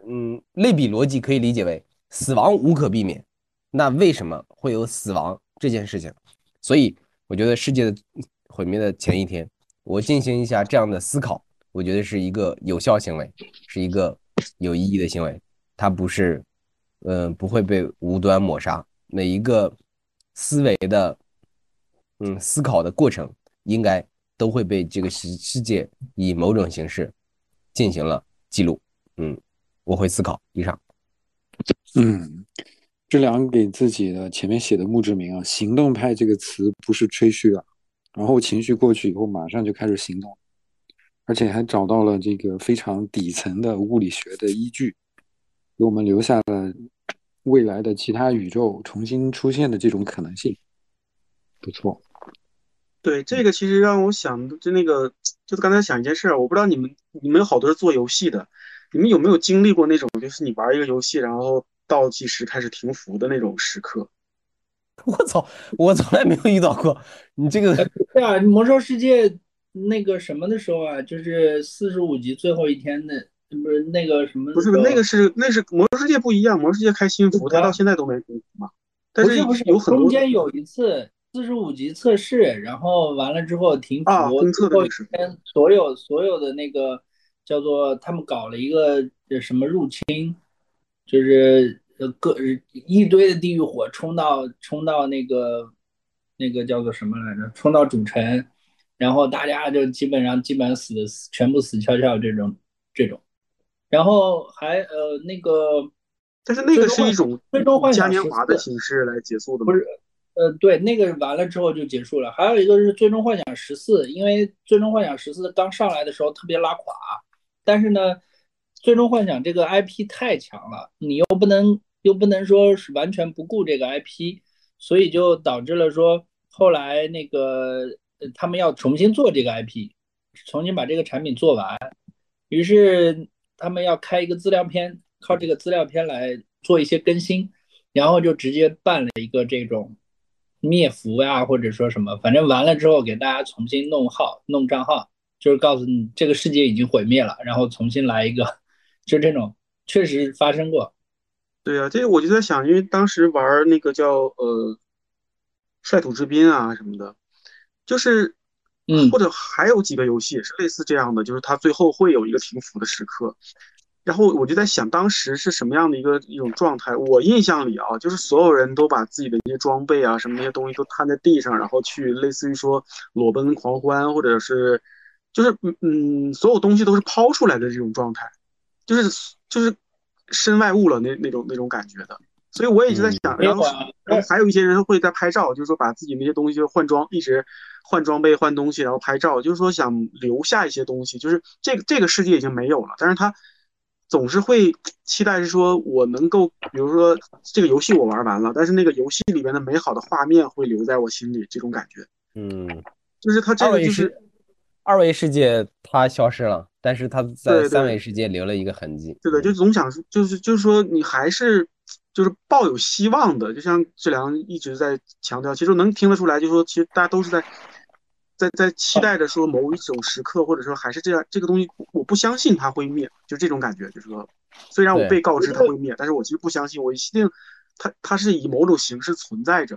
嗯类比逻辑可以理解为死亡无可避免，那为什么会有死亡这件事情？所以我觉得世界的毁灭的前一天，我进行一下这样的思考，我觉得是一个有效行为，是一个有意义的行为，它不是。嗯，不会被无端抹杀。每一个思维的，嗯，思考的过程，应该都会被这个世世界以某种形式进行了记录。嗯，我会思考。以上。嗯，这两个给自己的前面写的墓志铭啊，“行动派”这个词不是吹嘘啊。然后情绪过去以后，马上就开始行动，而且还找到了这个非常底层的物理学的依据。给我们留下了未来的其他宇宙重新出现的这种可能性，不错。对这个，其实让我想，就那个，就是刚才想一件事，我不知道你们，你们有好多是做游戏的，你们有没有经历过那种，就是你玩一个游戏，然后倒计时开始停服的那种时刻？我操，我从来没有遇到过。你这个，对啊，魔兽世界那个什么的时候啊，就是四十五级最后一天的。不是那个什么？不是那个是那是魔兽世界不一样，魔兽世界开新服，它到现在都没新服嘛。但是不是有很多中间有一次四十五级测试，然后完了之后停服，最后一天所有所有的那个叫做他们搞了一个什么入侵，就是呃各一堆的地狱火冲到冲到那个那个叫做什么来着？冲到主城，然后大家就基本上基本上死的全部死翘翘这种这种。然后还呃那个，但是那个是一种最终幻想嘉年华的形式来结束的不是，呃对，那个完了之后就结束了。还有一个是最终幻想十四，因为最终幻想十四刚上来的时候特别拉垮，但是呢，最终幻想这个 IP 太强了，你又不能又不能说是完全不顾这个 IP，所以就导致了说后来那个他们要重新做这个 IP，重新把这个产品做完，于是。他们要开一个资料片，靠这个资料片来做一些更新，然后就直接办了一个这种灭服呀，或者说什么，反正完了之后给大家重新弄号、弄账号，就是告诉你这个世界已经毁灭了，然后重新来一个，就这种确实发生过。对啊，这个我就在想，因为当时玩那个叫呃率土之滨啊什么的，就是。嗯，或者还有几个游戏也是类似这样的，就是它最后会有一个停服的时刻。然后我就在想，当时是什么样的一个一种状态？我印象里啊，就是所有人都把自己的一些装备啊，什么那些东西都摊在地上，然后去类似于说裸奔狂欢，或者是就是嗯嗯，所有东西都是抛出来的这种状态，就是就是身外物了那那种那种感觉的。所以我也一直在想，然后然后还有一些人会在拍照，就是说把自己那些东西换装，一直换装备换东西，然后拍照，就是说想留下一些东西。就是这个这个世界已经没有了，但是他总是会期待是说我能够，比如说这个游戏我玩完了，但是那个游戏里边的美好的画面会留在我心里，这种感觉。嗯，就是他这个就是二维世界它消失了，但是他在三维世界留了一个痕迹。对的，就总想就是就是说你还是。就是抱有希望的，就像志良一直在强调，其实能听得出来，就是说，其实大家都是在在在期待着说某一种时刻，或者说还是这样，这个东西我不相信它会灭，就这种感觉，就是说，虽然我被告知它会灭，但是我其实不相信，我一定它它是以某种形式存在着。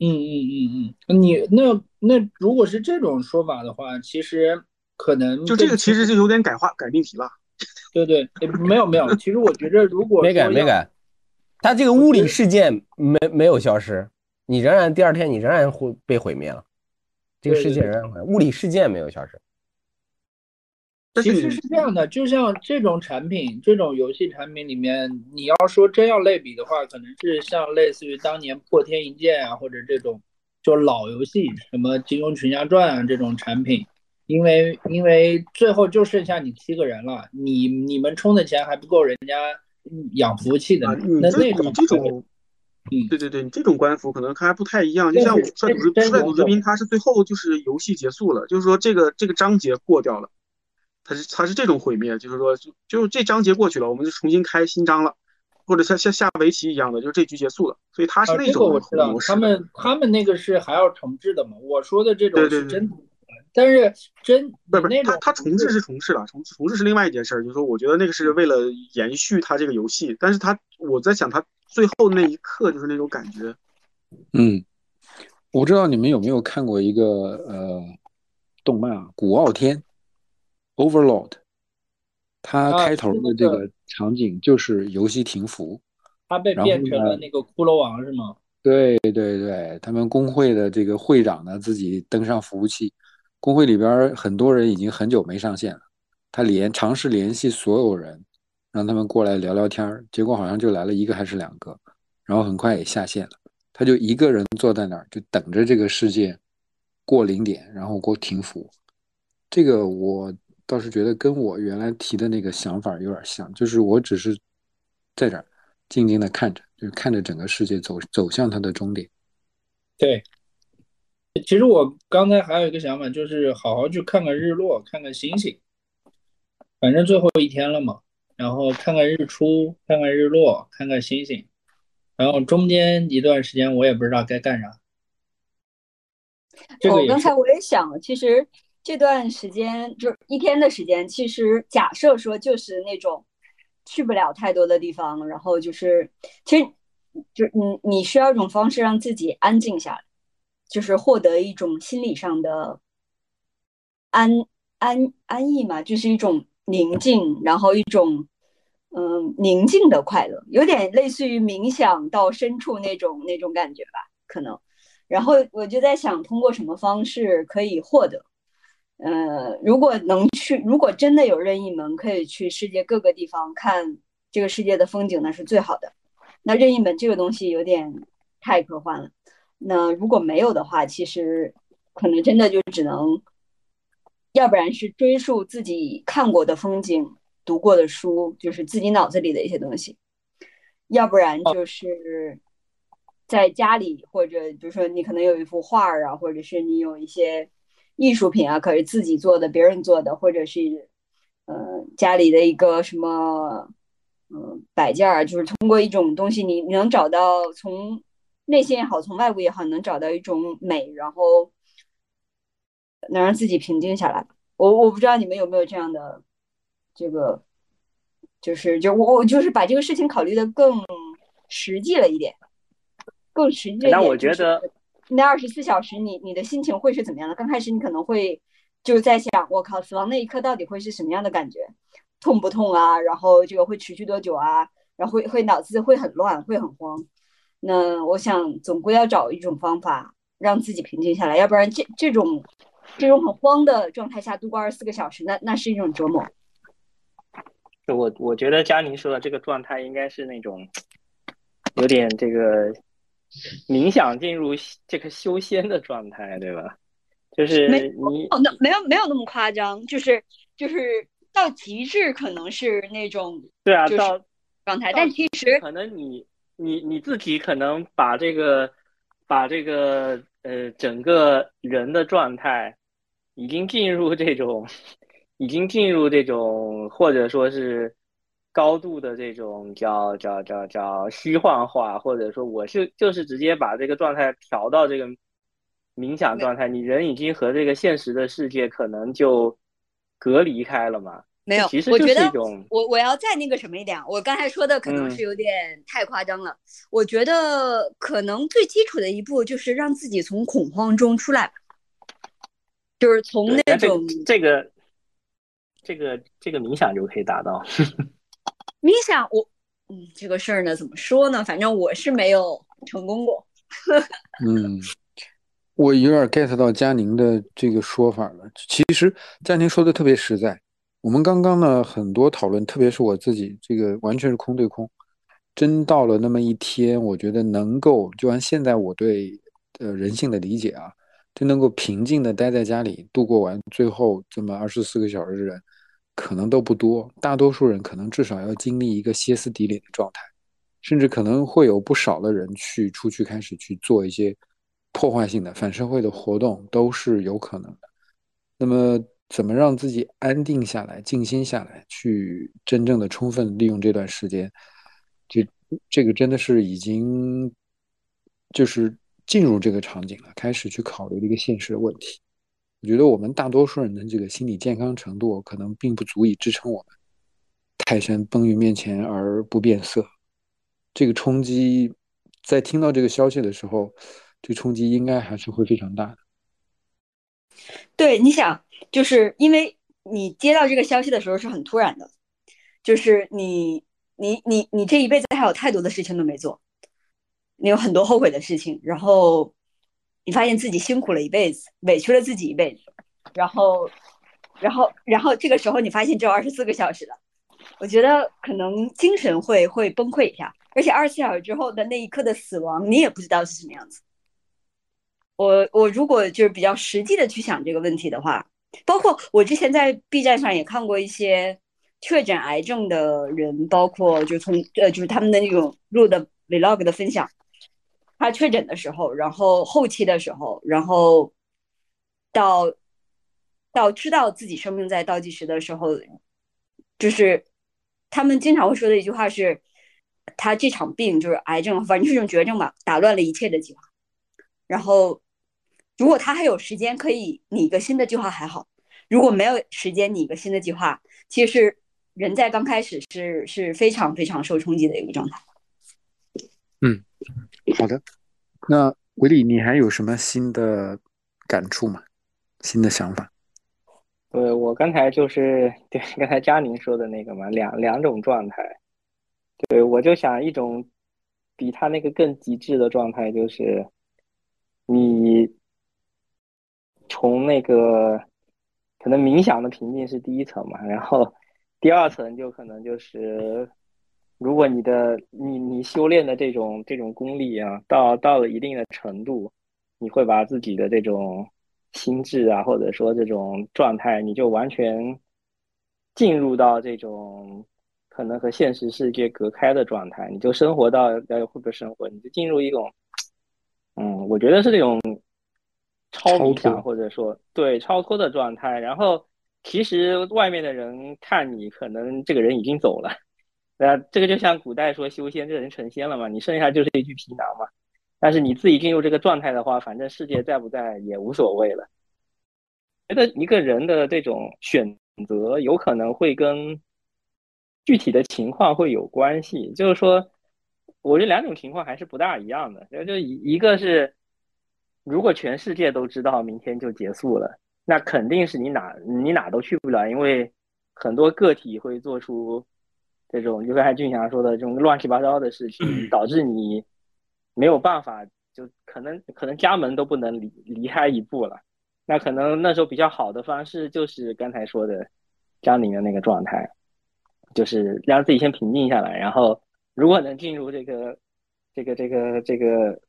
嗯嗯嗯嗯，你那那如果是这种说法的话，其实可能就这个其实是有点改化改命题了。对对，没有没有，其实我觉得如果没改没改。它这个物理事件没没有消失，你仍然第二天你仍然会被毁灭了，这个世界仍然物理事件没有消失。其实是这样的，就像这种产品，这种游戏产品里面，你要说真要类比的话，可能是像类似于当年破天一剑啊，或者这种就老游戏，什么金庸群侠传啊这种产品，因为因为最后就剩下你七个人了，你你们充的钱还不够人家。养服务器的，那那种这种，嗯，对对对，你这种官服可能还不太一样。就像我帅赌帅赌之滨，它是最后就是游戏结束了，就是说这个这个章节过掉了，它是它是这种毁灭，就是说就就这章节过去了，我们就重新开新章了，或者像像下围棋一样的，就是这局结束了。所以他是那种我知道，他们他们那个是还要重置的嘛？我说的这种是真。但是真不是不是他他重置是重置了，重重置是另外一件事儿。就是说，我觉得那个是为了延续他这个游戏，但是他我在想他最后那一刻就是那种感觉。嗯，我不知道你们有没有看过一个呃动漫啊，《古傲天》Overlord，它开头的这个场景就是游戏停服，他被变成了那个骷髅王是吗？对对对，他们工会的这个会长呢自己登上服务器。工会里边很多人已经很久没上线了，他连尝试联系所有人，让他们过来聊聊天结果好像就来了一个还是两个，然后很快也下线了。他就一个人坐在那儿，就等着这个世界过零点，然后过停服。这个我倒是觉得跟我原来提的那个想法有点像，就是我只是在这儿静静的看着，就是看着整个世界走走向它的终点。对。其实我刚才还有一个想法，就是好好去看看日落，看看星星。反正最后一天了嘛，然后看看日出，看看日落，看看星星。然后中间一段时间我也不知道该干啥。哦，刚才我也想，其实这段时间就是一天的时间，其实假设说就是那种去不了太多的地方，然后就是其实就你你需要一种方式让自己安静下来。就是获得一种心理上的安安安逸嘛，就是一种宁静，然后一种嗯宁静的快乐，有点类似于冥想到深处那种那种感觉吧，可能。然后我就在想，通过什么方式可以获得？呃，如果能去，如果真的有任意门可以去世界各个地方看这个世界的风景，那是最好的。那任意门这个东西有点太科幻了。那如果没有的话，其实可能真的就只能，要不然是追溯自己看过的风景、读过的书，就是自己脑子里的一些东西；要不然就是在家里，或者比如说你可能有一幅画儿啊，或者是你有一些艺术品啊，可是自己做的、别人做的，或者是呃家里的一个什么嗯摆件儿，就是通过一种东西，你你能找到从。内心也好，从外部也好，能找到一种美，然后能让自己平静下来。我我不知道你们有没有这样的这个，就是就我我就是把这个事情考虑的更实际了一点，更实际一点。那我觉得那二十四小时，你你的心情会是怎么样的？刚开始你可能会就是在想，我靠，死亡那一刻到底会是什么样的感觉？痛不痛啊？然后这个会持续多久啊？然后会会脑子会很乱，会很慌。那我想，总归要找一种方法让自己平静下来，要不然这这种这种很慌的状态下度过二十四个小时，那那是一种折磨。我我觉得佳宁说的这个状态应该是那种有点这个冥想进入这个修仙的状态，对吧？就是你哦，那没有没有那么夸张，就是就是到极致可能是那种对啊，到状态，但其实可能你你你自己可能把这个把这个呃整个人的状态已经进入这种。已经进入这种，或者说是高度的这种叫叫叫叫虚幻化，或者说我是就是直接把这个状态调到这个冥想状态，你人已经和这个现实的世界可能就隔离开了嘛？没有，其实我觉得我我要再那个什么一点，我刚才说的可能是有点太夸张了。我觉得可能最基础的一步就是让自己从恐慌中出来，就是从那种这个。这个这个冥想就可以达到。冥想，我嗯，这个事儿呢，怎么说呢？反正我是没有成功过。嗯，我有点 get 到佳宁的这个说法了。其实佳宁说的特别实在。我们刚刚呢很多讨论，特别是我自己，这个完全是空对空。真到了那么一天，我觉得能够就按现在我对呃人性的理解啊，就能够平静的待在家里度过完最后这么二十四个小时的人。可能都不多，大多数人可能至少要经历一个歇斯底里的状态，甚至可能会有不少的人去出去开始去做一些破坏性的反社会的活动，都是有可能的。那么，怎么让自己安定下来、静心下来，去真正的充分利用这段时间？这这个真的是已经就是进入这个场景了，开始去考虑这个现实的问题。我觉得我们大多数人的这个心理健康程度，可能并不足以支撑我们泰山崩于面前而不变色。这个冲击，在听到这个消息的时候，这冲击应该还是会非常大的。对，你想，就是因为你接到这个消息的时候是很突然的，就是你你你你这一辈子还有太多的事情都没做，你有很多后悔的事情，然后。你发现自己辛苦了一辈子，委屈了自己一辈子，然后，然后，然后这个时候你发现只有二十四个小时了，我觉得可能精神会会崩溃一下，而且二十四小时之后的那一刻的死亡，你也不知道是什么样子。我我如果就是比较实际的去想这个问题的话，包括我之前在 B 站上也看过一些确诊癌症的人，包括就从呃就是他们的那种录的 Vlog 的分享。他确诊的时候，然后后期的时候，然后到到知道自己生命在倒计时的时候，就是他们经常会说的一句话是：他这场病就是癌症，反正是种绝症吧，打乱了一切的计划。然后如果他还有时间可以拟一个新的计划还好，如果没有时间拟一个新的计划，其实人在刚开始是是非常非常受冲击的一个状态。嗯。好的，那维里，你还有什么新的感触吗？新的想法？对我刚才就是 对刚才佳宁说的那个嘛，两两种状态。对我就想一种比他那个更极致的状态，就是你从那个可能冥想的平静是第一层嘛，然后第二层就可能就是。如果你的你你修炼的这种这种功力啊，到到了一定的程度，你会把自己的这种心智啊，或者说这种状态，你就完全进入到这种可能和现实世界隔开的状态，你就生活到呃会不会生活，你就进入一种，嗯，我觉得是这种超冥想或者说对超脱的状态。然后其实外面的人看你，可能这个人已经走了。那这个就像古代说修仙，这个人成仙了嘛？你剩下就是一具皮囊嘛。但是你自己进入这个状态的话，反正世界在不在也无所谓了。觉得一个人的这种选择，有可能会跟具体的情况会有关系。就是说，我觉得两种情况还是不大一样的。就一一个是，如果全世界都知道明天就结束了，那肯定是你哪你哪都去不了，因为很多个体会做出。这种就刚才俊祥说的这种乱七八糟的事情，导致你没有办法，就可能可能家门都不能离离开一步了。那可能那时候比较好的方式就是刚才说的张宁的那个状态，就是让自己先平静下来，然后如果能进入这个这个这个这个，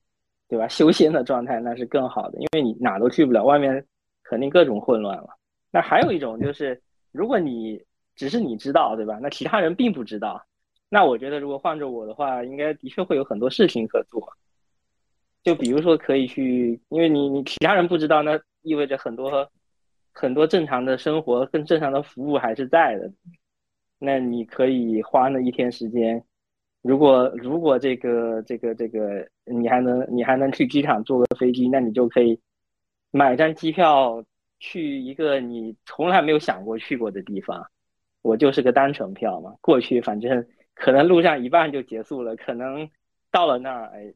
对吧？修仙的状态那是更好的，因为你哪都去不了，外面肯定各种混乱了。那还有一种就是，如果你只是你知道，对吧？那其他人并不知道。那我觉得，如果换着我的话，应该的确会有很多事情可做。就比如说，可以去，因为你你其他人不知道，那意味着很多很多正常的生活、跟正常的服务还是在的。那你可以花那一天时间，如果如果这个这个这个你还能你还能去机场坐个飞机，那你就可以买张机票去一个你从来没有想过去过的地方。我就是个单程票嘛，过去反正。可能路上一半就结束了，可能到了那儿，哎，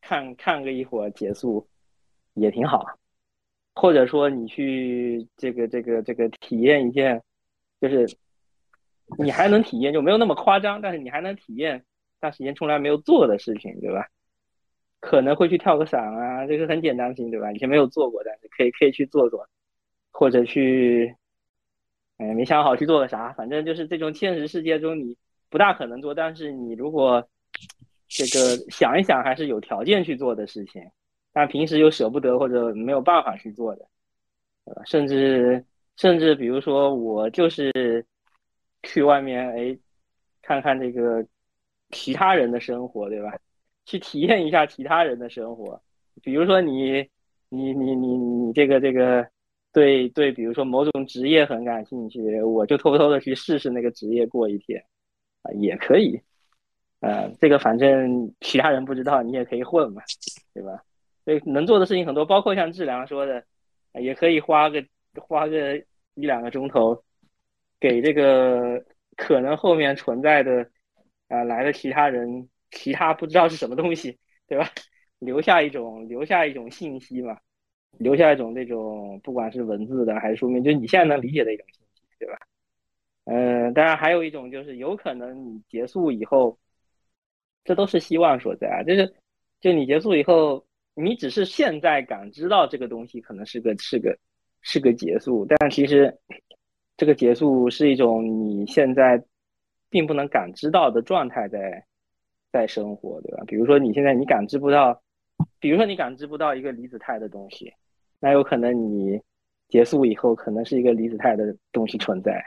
看看个一会儿结束，也挺好。或者说你去这个这个这个体验一件，就是你还能体验，就没有那么夸张，但是你还能体验段时间从来没有做的事情，对吧？可能会去跳个伞啊，这个很简单性，对吧？以前没有做过，但是可以可以去做做，或者去，哎，没想好去做个啥，反正就是这种现实世界中你。不大可能做，但是你如果这个想一想，还是有条件去做的事情，但平时又舍不得或者没有办法去做的，对吧？甚至甚至比如说我就是去外面哎看看这个其他人的生活，对吧？去体验一下其他人的生活，比如说你你你你你这个这个对对，比如说某种职业很感兴趣，我就偷偷的去试试那个职业过一天。啊，也可以，呃，这个反正其他人不知道，你也可以混嘛，对吧？所以能做的事情很多，包括像志良说的，也可以花个花个一两个钟头，给这个可能后面存在的啊来的其他人，其他不知道是什么东西，对吧？留下一种留下一种信息嘛，留下一种那种不管是文字的还是书面，就你现在能理解的一种信息，对吧？嗯，当然还有一种就是有可能你结束以后，这都是希望所在啊。就是，就你结束以后，你只是现在感知到这个东西可能是个是个是个结束，但其实这个结束是一种你现在并不能感知到的状态在在生活，对吧？比如说你现在你感知不到，比如说你感知不到一个离子态的东西，那有可能你结束以后可能是一个离子态的东西存在。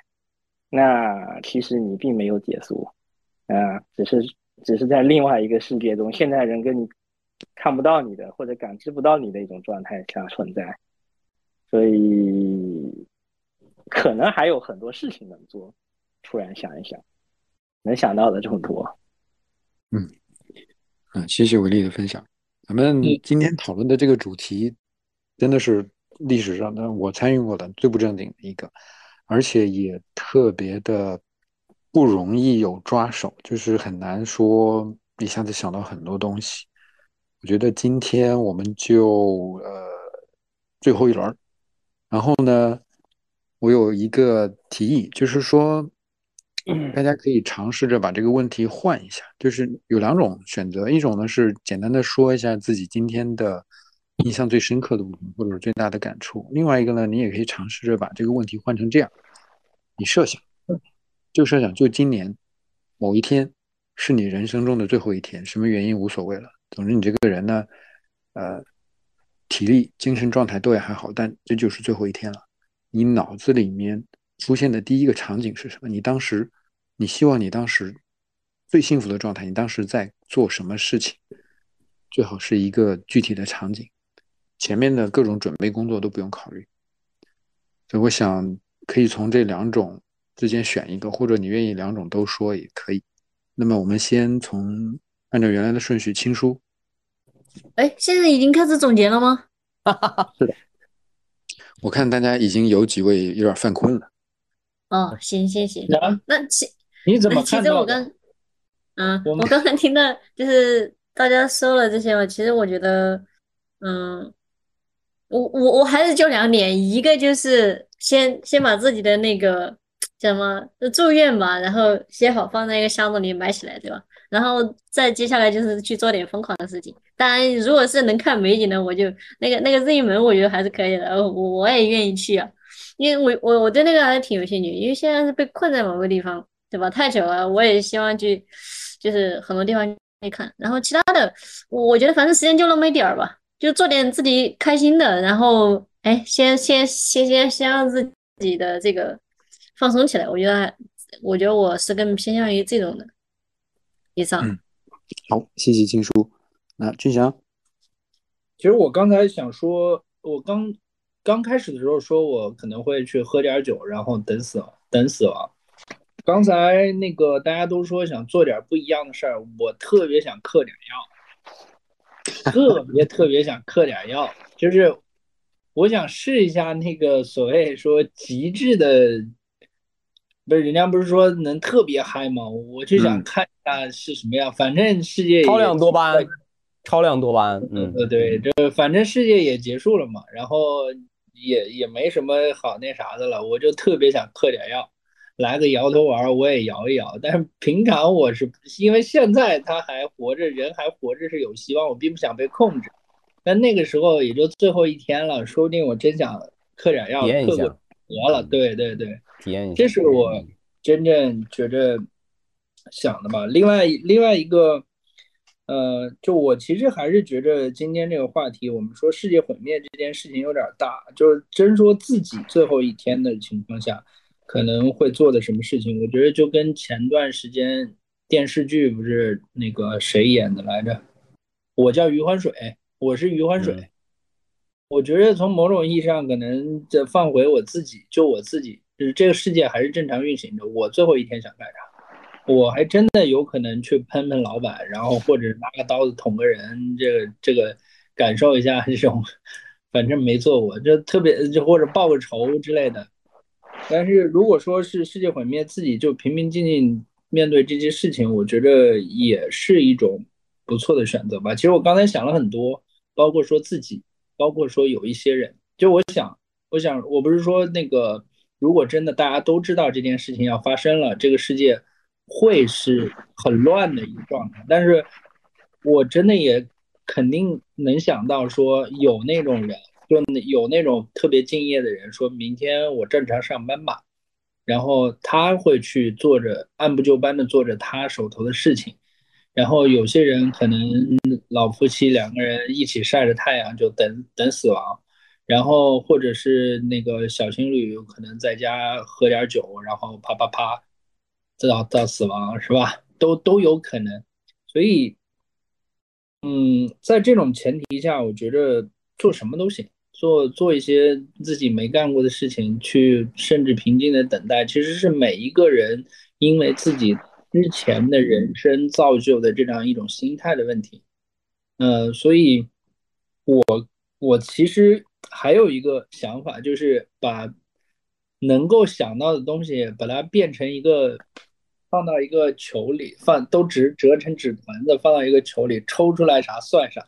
那其实你并没有结束，啊，只是只是在另外一个世界中，现在人跟你看不到你的或者感知不到你的一种状态下存在，所以可能还有很多事情能做。突然想一想，能想到的这么多。嗯，嗯，谢谢伟丽的分享。咱们今天讨论的这个主题，真的是历史上的我参与过的最不正经的一个。而且也特别的不容易有抓手，就是很难说一下子想到很多东西。我觉得今天我们就呃最后一轮，然后呢，我有一个提议，就是说大家可以尝试着把这个问题换一下，就是有两种选择，一种呢是简单的说一下自己今天的。印象最深刻的部分，或者是最大的感触。另外一个呢，你也可以尝试着把这个问题换成这样：你设想，就设想，就今年某一天是你人生中的最后一天，什么原因无所谓了。总之，你这个人呢，呃，体力、精神状态都也还好，但这就是最后一天了。你脑子里面出现的第一个场景是什么？你当时，你希望你当时最幸福的状态，你当时在做什么事情？最好是一个具体的场景。前面的各种准备工作都不用考虑，所以我想可以从这两种之间选一个，或者你愿意两种都说也可以。那么我们先从按照原来的顺序清书。哎，现在已经开始总结了吗？是的，我看大家已经有几位有点犯困了。哦，行行行，那其你怎么看？其实我刚，啊，我刚才听到就是大家说了这些嘛，其实我觉得，嗯。我我我还是就两点，一个就是先先把自己的那个叫什么住院吧，然后写好放在一个箱子里埋起来，对吧？然后再接下来就是去做点疯狂的事情。当然，如果是能看美景的，我就那个那个任意门，我觉得还是可以的，我我也愿意去啊，因为我我我对那个还是挺有兴趣，因为现在是被困在某个地方，对吧？太久了，我也希望去，就是很多地方可以看。然后其他的，我觉得反正时间就那么一点儿吧，就做点自己开心的，然后哎，先先先先先让自己的这个放松起来。我觉得，我觉得我是更偏向于这种的。以上。嗯，好，谢谢金叔。那俊祥，其实我刚才想说，我刚刚开始的时候说我可能会去喝点酒，然后等死，等死亡。刚才那个大家都说想做点不一样的事儿，我特别想嗑点药，特 别特别想嗑点药，就是我想试一下那个所谓说极致的。不是人家不是说能特别嗨吗？我就想看一下是什么样。反正世界超量多巴胺，超量多巴胺。嗯，对，这反正世界也结束了嘛，然后也也没什么好那啥的了。我就特别想嗑点药，来个摇头丸，我也摇一摇。但是平常我是因为现在他还活着，人还活着是有希望，我并不想被控制。但那个时候也就最后一天了，说不定我真想嗑点药，嗑个得了。对对对。体验一下，这是我真正觉着想的吧。另外，另外一个，呃，就我其实还是觉着今天这个话题，我们说世界毁灭这件事情有点大。就是真说自己最后一天的情况下，可能会做的什么事情，我觉得就跟前段时间电视剧不是那个谁演的来着？我叫余欢水，我是余欢水。我觉得从某种意义上，可能这放回我自己，就我自己。就是这个世界还是正常运行着。我最后一天想干啥？我还真的有可能去喷喷老板，然后或者拿个刀子捅个人，这个这个感受一下这种，反正没做过，就特别就或者报个仇之类的。但是如果说是世界毁灭，自己就平平静静面对这些事情，我觉得也是一种不错的选择吧。其实我刚才想了很多，包括说自己，包括说有一些人，就我想，我想，我不是说那个。如果真的大家都知道这件事情要发生了，这个世界会是很乱的一个状态。但是，我真的也肯定能想到，说有那种人，就有那种特别敬业的人，说明天我正常上班吧，然后他会去做着按部就班的做着他手头的事情。然后有些人可能老夫妻两个人一起晒着太阳，就等等死亡。然后或者是那个小情侣可能在家喝点酒，然后啪啪啪，到到死亡是吧？都都有可能。所以，嗯，在这种前提下，我觉得做什么都行，做做一些自己没干过的事情，去甚至平静的等待，其实是每一个人因为自己之前的人生造就的这样一种心态的问题。呃，所以，我我其实。还有一个想法，就是把能够想到的东西，把它变成一个，放到一个球里，放都折折成纸团子，放到一个球里，抽出来啥算啥，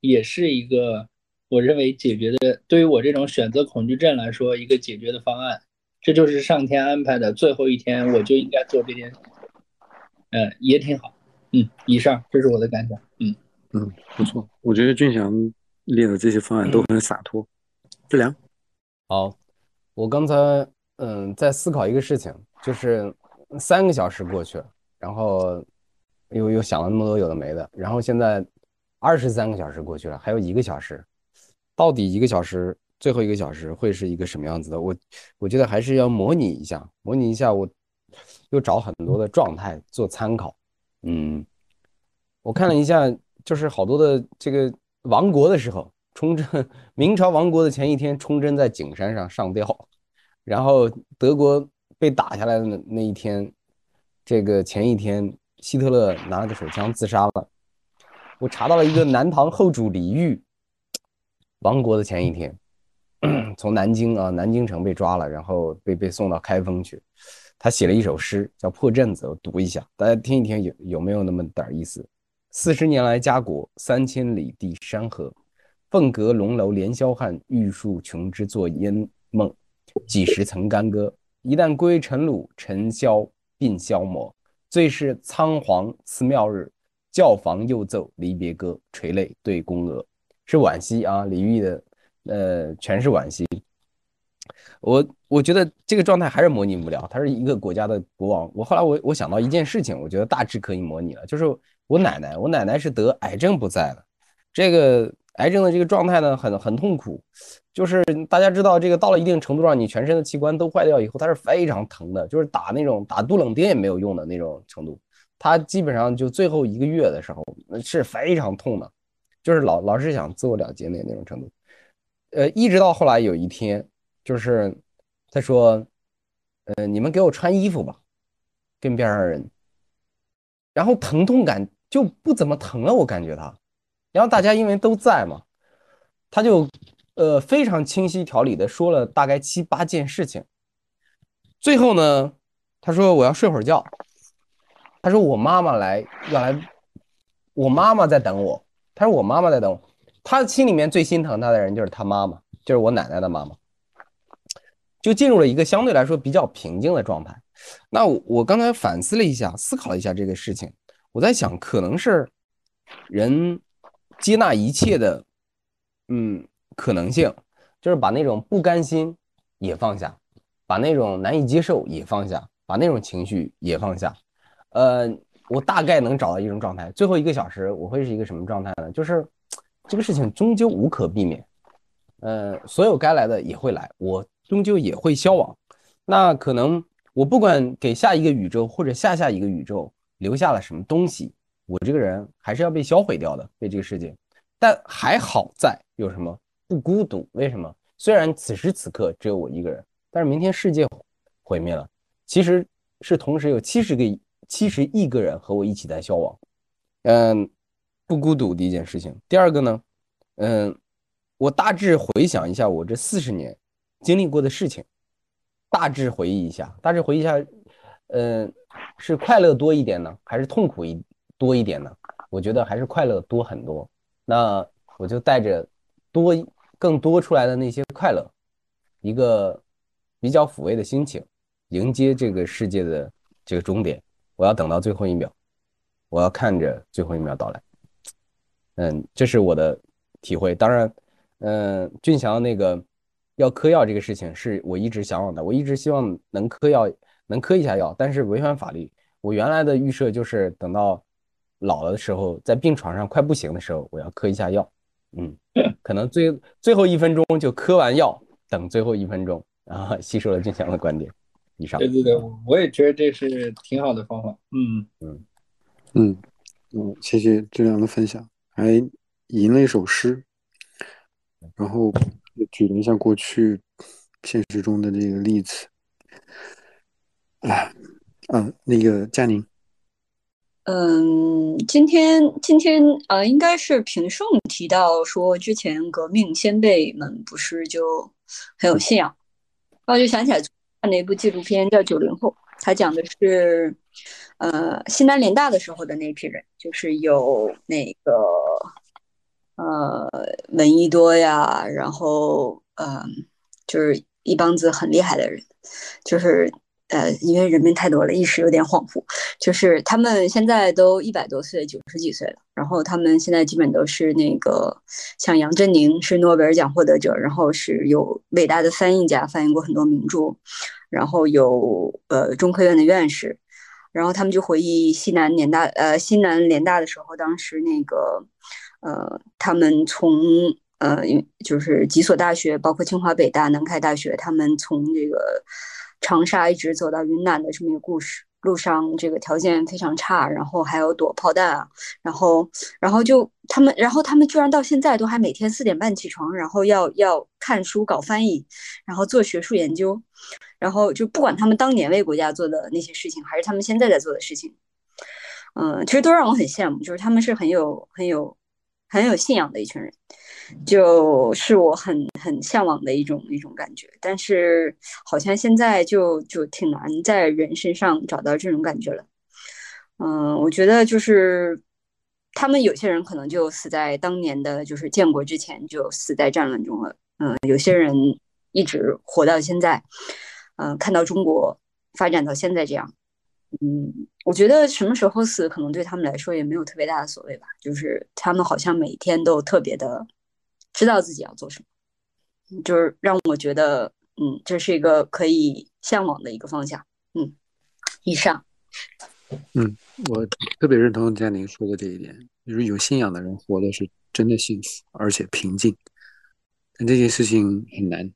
也是一个我认为解决的，对于我这种选择恐惧症来说，一个解决的方案。这就是上天安排的最后一天，我就应该做这件事，嗯，也挺好。嗯，以上这是我的感想。嗯嗯，不错，我觉得俊祥。列的这些方案都很洒脱，志良，好，我刚才嗯在思考一个事情，就是三个小时过去了，然后又又想了那么多有的没的，然后现在二十三个小时过去了，还有一个小时，到底一个小时最后一个小时会是一个什么样子的？我我觉得还是要模拟一下，模拟一下，我又找很多的状态做参考，嗯，我看了一下，就是好多的这个。亡国的时候，崇祯明朝亡国的前一天，崇祯在景山上上吊，然后德国被打下来的那一天，这个前一天，希特勒拿了个手枪自杀了。我查到了一个南唐后主李煜亡国的前一天，从南京啊南京城被抓了，然后被被送到开封去，他写了一首诗叫《破阵子》，我读一下，大家听一听有有没有那么点意思。四十年来家国，三千里地山河。凤阁龙楼连霄汉，玉树琼枝作烟梦。几十层干戈？一旦归尘虏，尘嚣鬓消磨。最是仓皇辞庙日，教坊又奏离别歌，垂泪对宫娥。是惋惜啊，李煜的，呃，全是惋惜。我我觉得这个状态还是模拟不了。他是一个国家的国王。我后来我我想到一件事情，我觉得大致可以模拟了，就是我奶奶，我奶奶是得癌症不在了，这个癌症的这个状态呢，很很痛苦。就是大家知道，这个到了一定程度上，你全身的器官都坏掉以后，它是非常疼的，就是打那种打杜冷丁也没有用的那种程度。它基本上就最后一个月的时候是非常痛的，就是老老是想自我了结那那种程度。呃，一直到后来有一天，就是他说：“呃，你们给我穿衣服吧。”跟边上人，然后疼痛感就不怎么疼了，我感觉他。然后大家因为都在嘛，他就。呃，非常清晰条理的说了大概七八件事情，最后呢，他说我要睡会儿觉，他说我妈妈来要来，我妈妈在等我，他说我妈妈在等我，他心里面最心疼他的人就是他妈妈，就是我奶奶的妈妈，就进入了一个相对来说比较平静的状态。那我刚才反思了一下，思考了一下这个事情，我在想，可能是人接纳一切的，嗯。可能性就是把那种不甘心也放下，把那种难以接受也放下，把那种情绪也放下。呃，我大概能找到一种状态。最后一个小时我会是一个什么状态呢？就是这个事情终究无可避免，呃，所有该来的也会来，我终究也会消亡。那可能我不管给下一个宇宙或者下下一个宇宙留下了什么东西，我这个人还是要被销毁掉的，被这个世界。但还好在有什么？不孤独，为什么？虽然此时此刻只有我一个人，但是明天世界毁灭了，其实是同时有七十个七十亿个人和我一起在消亡。嗯，不孤独第一件事情。第二个呢，嗯，我大致回想一下我这四十年经历过的事情，大致回忆一下，大致回忆一下，嗯，是快乐多一点呢，还是痛苦一多一点呢？我觉得还是快乐多很多。那我就带着多。更多出来的那些快乐，一个比较抚慰的心情，迎接这个世界的这个终点。我要等到最后一秒，我要看着最后一秒到来。嗯，这是我的体会。当然，嗯，俊祥那个要嗑药这个事情是我一直向往的，我一直希望能嗑药，能嗑一下药，但是违反法律。我原来的预设就是等到老了的时候，在病床上快不行的时候，我要磕一下药。嗯。可能最最后一分钟就磕完药，等最后一分钟，然后吸收了俊强的观点。以上。对对对，我也觉得这是挺好的方法。嗯嗯嗯嗯，谢谢志良的分享，还吟了一首诗，然后举了一下过去现实中的这个例子。啊啊，那个佳宁。嗯，今天今天呃，应该是平胜提到说，之前革命先辈们不是就很有信仰，然后就想起来看了一部纪录片叫《九零后》，他讲的是呃西南联大的时候的那批人，就是有那个呃闻一多呀，然后嗯，就是一帮子很厉害的人，就是。呃，因为人名太多了，一时有点恍惚。就是他们现在都一百多岁，九十几岁了。然后他们现在基本都是那个，像杨振宁是诺贝尔奖获得者，然后是有伟大的翻译家，翻译过很多名著。然后有呃中科院的院士。然后他们就回忆西南联大，呃西南联大的时候，当时那个呃他们从呃就是几所大学，包括清华、北大、南开大学，他们从这个。长沙一直走到云南的这么一个故事，路上这个条件非常差，然后还有躲炮弹啊，然后，然后就他们，然后他们居然到现在都还每天四点半起床，然后要要看书、搞翻译，然后做学术研究，然后就不管他们当年为国家做的那些事情，还是他们现在在做的事情，嗯，其实都让我很羡慕，就是他们是很有很有很有信仰的一群人。就是我很很向往的一种一种感觉，但是好像现在就就挺难在人身上找到这种感觉了。嗯，我觉得就是他们有些人可能就死在当年的就是建国之前就死在战乱中了。嗯，有些人一直活到现在。嗯，看到中国发展到现在这样，嗯，我觉得什么时候死可能对他们来说也没有特别大的所谓吧，就是他们好像每天都特别的知道自己要做什么，就是让我觉得，嗯，这是一个可以向往的一个方向。嗯，以上。嗯，我特别认同佳宁说的这一点，就是有信仰的人活的是真的幸福，而且平静。但这件事情很难。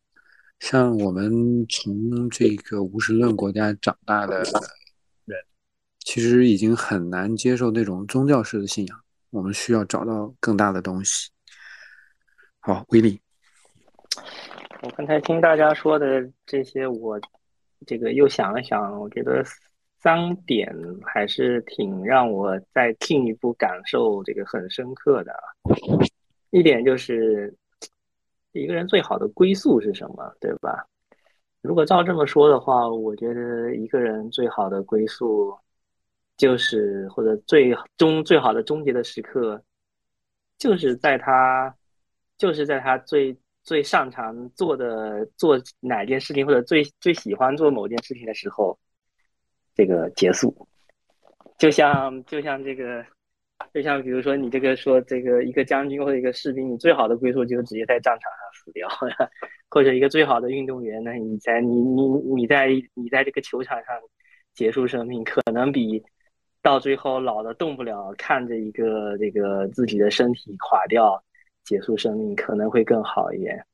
像我们从这个无神论国家长大的人，其实已经很难接受那种宗教式的信仰。我们需要找到更大的东西。好，威力。我刚才听大家说的这些，我这个又想了想，我觉得。三点还是挺让我再进一步感受这个很深刻的。一点就是一个人最好的归宿是什么，对吧？如果照这么说的话，我觉得一个人最好的归宿就是或者最终最好的终结的时刻，就是在他就是在他最最擅长做的做哪件事情或者最最喜欢做某件事情的时候。这个结束，就像就像这个，就像比如说你这个说这个一个将军或者一个士兵，你最好的归宿就是直接在战场上死掉，或者一个最好的运动员呢，你在你你你在你在这个球场上结束生命，可能比到最后老的动不了，看着一个这个自己的身体垮掉结束生命可能会更好一点，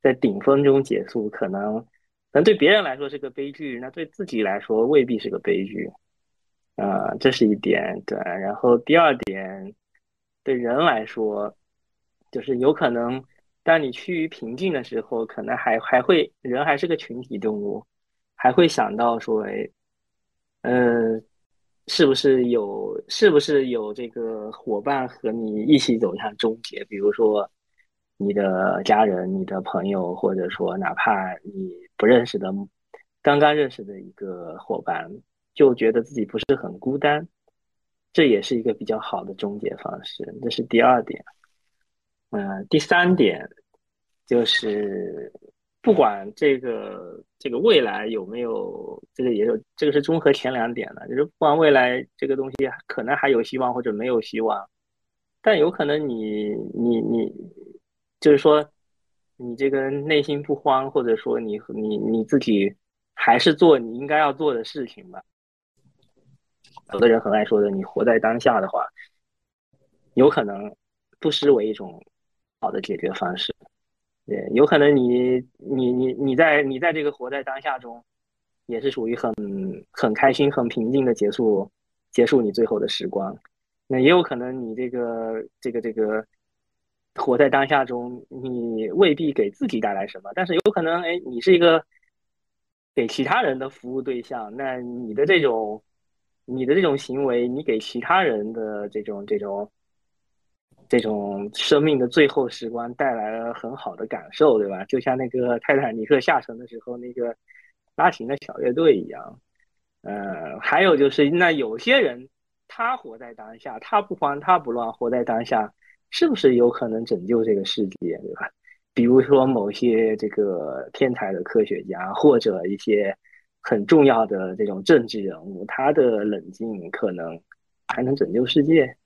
在顶峰中结束可能。可能对别人来说是个悲剧，那对自己来说未必是个悲剧，啊，这是一点对。然后第二点，对人来说，就是有可能，当你趋于平静的时候，可能还还会人还是个群体动物，还会想到说，哎，嗯，是不是有是不是有这个伙伴和你一起走向终结？比如说你的家人、你的朋友，或者说哪怕你。不认识的，刚刚认识的一个伙伴，就觉得自己不是很孤单，这也是一个比较好的终结方式。这是第二点。嗯，第三点就是，不管这个这个未来有没有，这个也有，这个是综合前两点的，就是不管未来这个东西可能还有希望或者没有希望，但有可能你你你，就是说。你这个内心不慌，或者说你你你自己还是做你应该要做的事情吧。有的人很爱说的，你活在当下的话，有可能不失为一种好的解决方式。对，有可能你你你你在你在这个活在当下中，也是属于很很开心、很平静的结束结束你最后的时光。那也有可能你这个这个这个。活在当下中，你未必给自己带来什么，但是有可能，哎，你是一个给其他人的服务对象，那你的这种，你的这种行为，你给其他人的这种这种这种生命的最后时光带来了很好的感受，对吧？就像那个泰坦尼克下沉的时候，那个拉琴的小乐队一样。呃，还有就是，那有些人他活在当下，他不慌，他不乱，活在当下。是不是有可能拯救这个世界，对吧？比如说某些这个天才的科学家，或者一些很重要的这种政治人物，他的冷静可能还能拯救世界。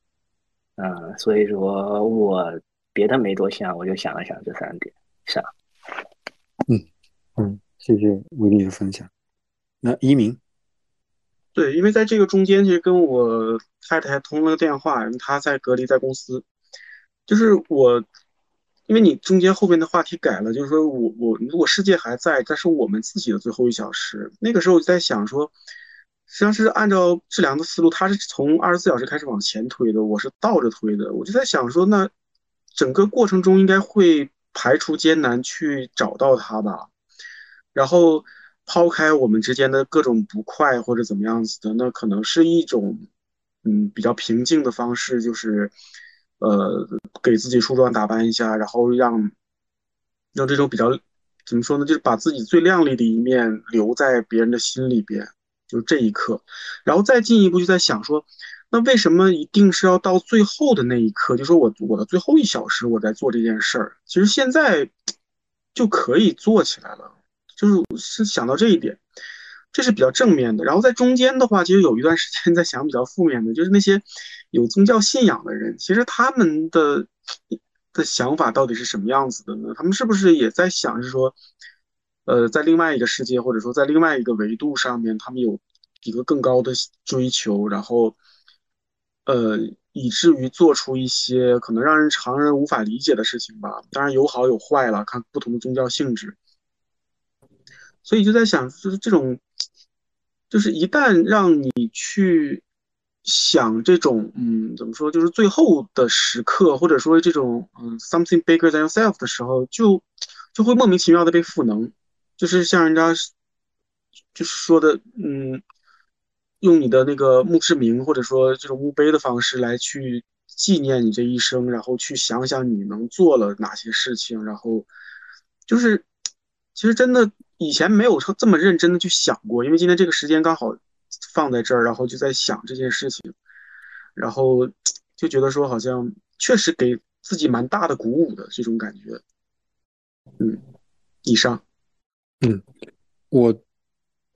嗯，所以说我别的没多想，我就想了想这三点。上，嗯嗯，谢谢威力的分享。那一鸣，对，因为在这个中间，其实跟我太太通了个电话，因为她在隔离，在公司。就是我，因为你中间后面的话题改了，就是说我我如果世界还在，但是我们自己的最后一小时，那个时候我就在想说，实际上是按照治良的思路，他是从二十四小时开始往前推的，我是倒着推的。我就在想说，那整个过程中应该会排除艰难去找到他吧，然后抛开我们之间的各种不快或者怎么样子的，那可能是一种嗯比较平静的方式，就是。呃，给自己梳妆打扮一下，然后让让这种比较怎么说呢，就是把自己最靓丽的一面留在别人的心里边，就这一刻，然后再进一步就在想说，那为什么一定是要到最后的那一刻？就说我我的最后一小时我在做这件事儿，其实现在就可以做起来了。就是是想到这一点，这是比较正面的。然后在中间的话，其实有一段时间在想比较负面的，就是那些有宗教信仰的人，其实他们的的想法到底是什么样子的呢？他们是不是也在想，是说，呃，在另外一个世界，或者说在另外一个维度上面，他们有一个更高的追求，然后，呃。以至于做出一些可能让人常人无法理解的事情吧。当然有好有坏了，看不同的宗教性质。所以就在想，就是这种，就是一旦让你去想这种，嗯，怎么说，就是最后的时刻，或者说这种，嗯，something bigger than yourself 的时候，就就会莫名其妙的被赋能，就是像人家就是说的，嗯。用你的那个墓志铭，或者说这种墓碑的方式来去纪念你这一生，然后去想想你能做了哪些事情，然后就是，其实真的以前没有这么认真的去想过，因为今天这个时间刚好放在这儿，然后就在想这件事情，然后就觉得说好像确实给自己蛮大的鼓舞的这种感觉。嗯，以上，嗯，我。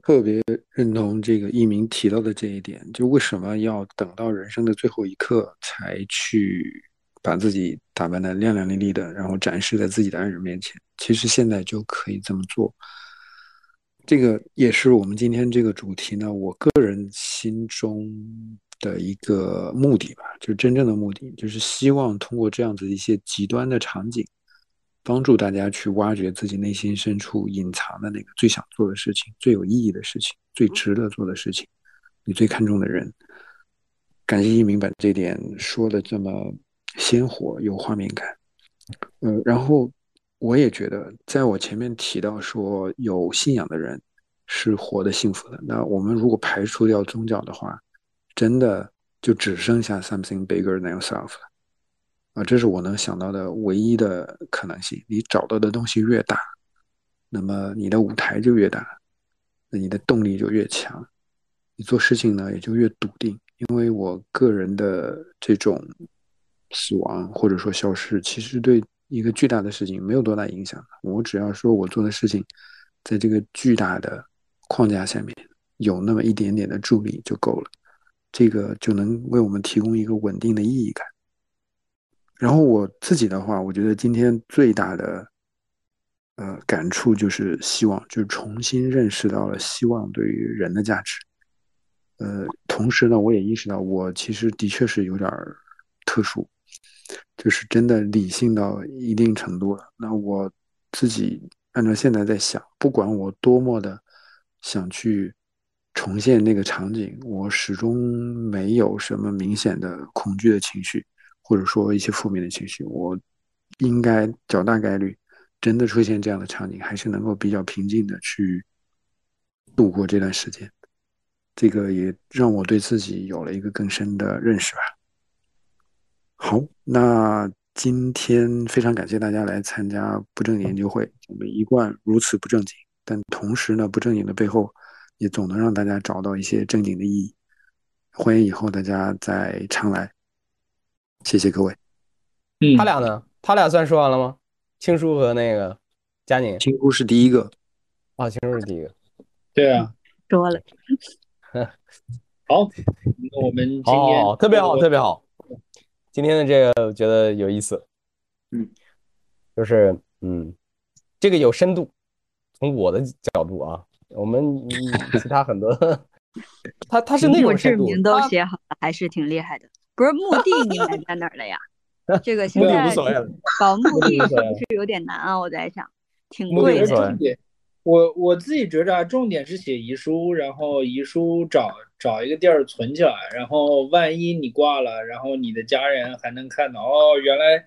特别认同这个一鸣提到的这一点，就为什么要等到人生的最后一刻才去把自己打扮的亮亮丽丽的，然后展示在自己的爱人面前？其实现在就可以这么做。这个也是我们今天这个主题呢，我个人心中的一个目的吧，就是真正的目的，就是希望通过这样子一些极端的场景。帮助大家去挖掘自己内心深处隐藏的那个最想做的事情、最有意义的事情、最值得做的事情，你最看重的人。感谢一鸣把这点说的这么鲜活、有画面感。嗯，然后我也觉得，在我前面提到说有信仰的人是活得幸福的。那我们如果排除掉宗教的话，真的就只剩下 something bigger than yourself 了。啊，这是我能想到的唯一的可能性。你找到的东西越大，那么你的舞台就越大，那你的动力就越强，你做事情呢也就越笃定。因为我个人的这种死亡或者说消失，其实对一个巨大的事情没有多大影响。我只要说我做的事情，在这个巨大的框架下面有那么一点点的助力就够了，这个就能为我们提供一个稳定的意义感。然后我自己的话，我觉得今天最大的呃感触就是希望，就是重新认识到了希望对于人的价值。呃，同时呢，我也意识到我其实的确是有点特殊，就是真的理性到一定程度了。那我自己按照现在在想，不管我多么的想去重现那个场景，我始终没有什么明显的恐惧的情绪。或者说一些负面的情绪，我应该较大概率真的出现这样的场景，还是能够比较平静的去度过这段时间。这个也让我对自己有了一个更深的认识吧。好，那今天非常感谢大家来参加不正经研究会。我们一贯如此不正经，但同时呢，不正经的背后也总能让大家找到一些正经的意义。欢迎以后大家再常来。谢谢各位。嗯，他俩呢？他俩算说完了吗？青叔和那个佳宁。青叔是第一个。啊，青叔是第一个。对啊，说了。好，那我们今天特别好，特别好。今天的这个我觉得有意思。嗯，就是嗯，这个有深度。从我的角度啊，我们 其他很多，他他是那种深度。名都写好了，还是挺厉害的。不是墓地，你买在哪儿了呀？这个现在搞墓地是不是有点难啊？我在想，挺贵的。我我自己觉着啊，重点是写遗书，然后遗书找找一个地儿存起来，然后万一你挂了，然后你的家人还能看到哦，原来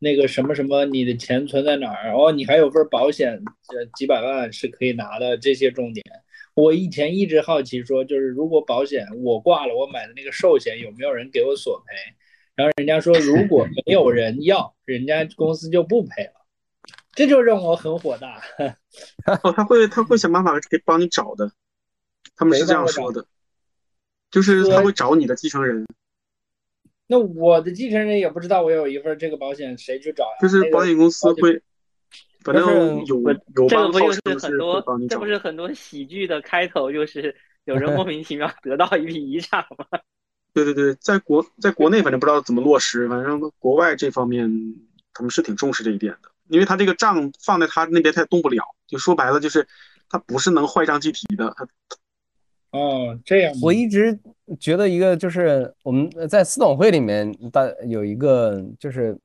那个什么什么，你的钱存在哪儿？哦，你还有份保险，这几百万是可以拿的。这些重点。我以前一直好奇，说就是如果保险我挂了，我买的那个寿险有没有人给我索赔？然后人家说如果 没有人要，人家公司就不赔了，这就让我很火大。哦，他会他会想办法给帮你找的，他们是这样说的，就是他会找你的继承人。那我的继承人也不知道我有一份这个保险，谁去找呀？就是保险公司会。反正有有这个不就是很多，这不是很多喜剧的开头，就是有人莫 名其妙得到一笔遗产吗？对对对，在国在国内反正不知道怎么落实，反正国外这方面他们是挺重视这一点的，因为他这个账放在他那边他也动不了，就说白了就是他不是能坏账计提的。他哦，这样。我一直觉得一个就是我们在私董会里面大有一个就是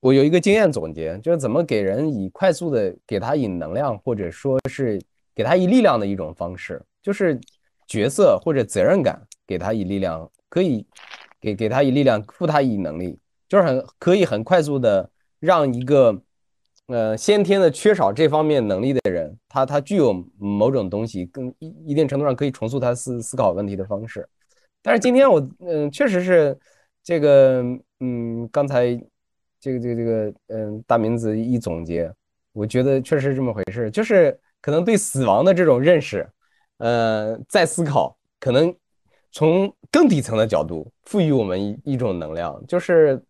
我有一个经验总结，就是怎么给人以快速的给他以能量，或者说是给他以力量的一种方式，就是角色或者责任感给他以力量。可以给给他以力量，赋他以能力，就是很可以很快速的让一个呃先天的缺少这方面能力的人，他他具有某种东西，更一一定程度上可以重塑他思思考问题的方式。但是今天我嗯，确实是这个嗯，刚才这个这个这个嗯，大名字一总结，我觉得确实是这么回事，就是可能对死亡的这种认识，呃，在思考可能。从更底层的角度赋予我们一一种能量，就是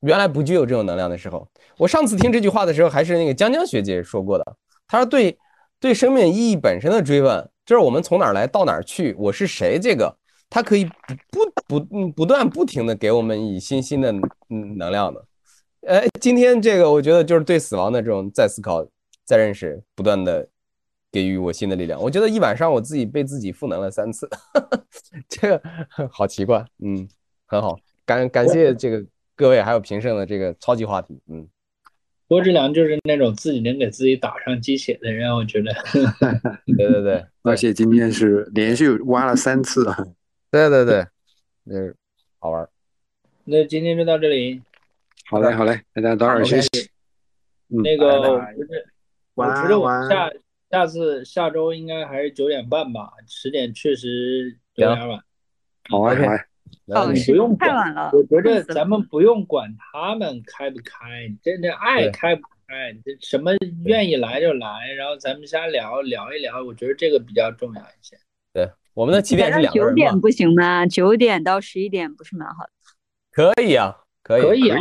原来不具有这种能量的时候。我上次听这句话的时候，还是那个江江学姐说过的。她说：“对对，生命意义本身的追问，就是我们从哪儿来到哪儿去，我是谁？这个它可以不不不不断不停的给我们以新新的嗯。能量的。哎，今天这个我觉得就是对死亡的这种再思考、再认识，不断的。”给予我新的力量，我觉得一晚上我自己被自己赋能了三次，这个好奇怪，嗯，很好，感感谢这个各位还有平胜的这个超级话题，嗯，郭志良就是那种自己能给自己打上鸡血的人，我觉得，对对对，而且今天是连续挖了三次，对对对，那，好玩，那今天就到这里，好嘞好嘞，大家早点休息，那个不是，我觉得我下。下次下周应该还是九点半吧，十点确实有点晚。好啊，好啊，你不用太晚了。我觉得咱们不用管他们开不开，真的爱开不开，这什么愿意来就来，然后咱们瞎聊聊一聊，我觉得这个比较重要一些。对，我们的起点是两个人九点不行吗？九点到十一点不是蛮好的？可以啊，可以，可以啊。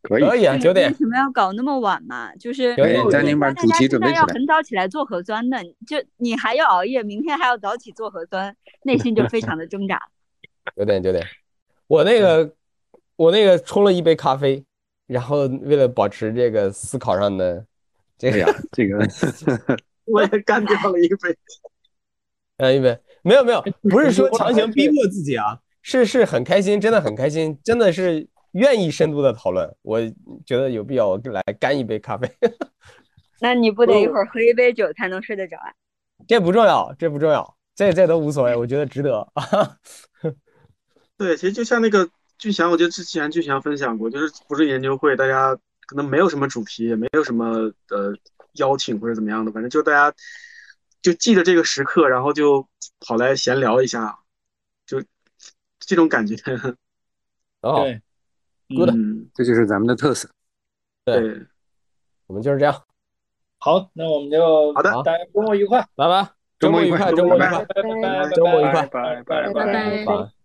可以，可以啊，九点。为什么要搞那么晚嘛？就是赶紧把主题准备起来。要很早起来做核酸的，就你还要熬夜，明天还要早起做核酸，内心就非常的挣扎。九点，九点。我那个，我那个冲了一杯咖啡，然后为了保持这个思考上的这个呀，这个 我也干掉了一杯。呃，一杯没有没有，不是说强行逼迫自己啊，是是很开心，真的很开心，真的是。愿意深度的讨论，我觉得有必要来干一杯咖啡。那你不得一会儿喝一杯酒才能睡得着啊？这不重要，这不重要，这这都无所谓，我觉得值得。对，其实就像那个巨翔，我觉得之前巨翔分享过，就是不是研究会，大家可能没有什么主题，也没有什么呃邀请或者怎么样的，反正就大家就记得这个时刻，然后就跑来闲聊一下，就这种感觉。哦。Good，这就是咱们的特色。对，我们就是这样。好，那我们就好的，大家周末愉快，拜拜。周末愉快，周末愉快，拜拜，周末愉快，拜拜，拜拜。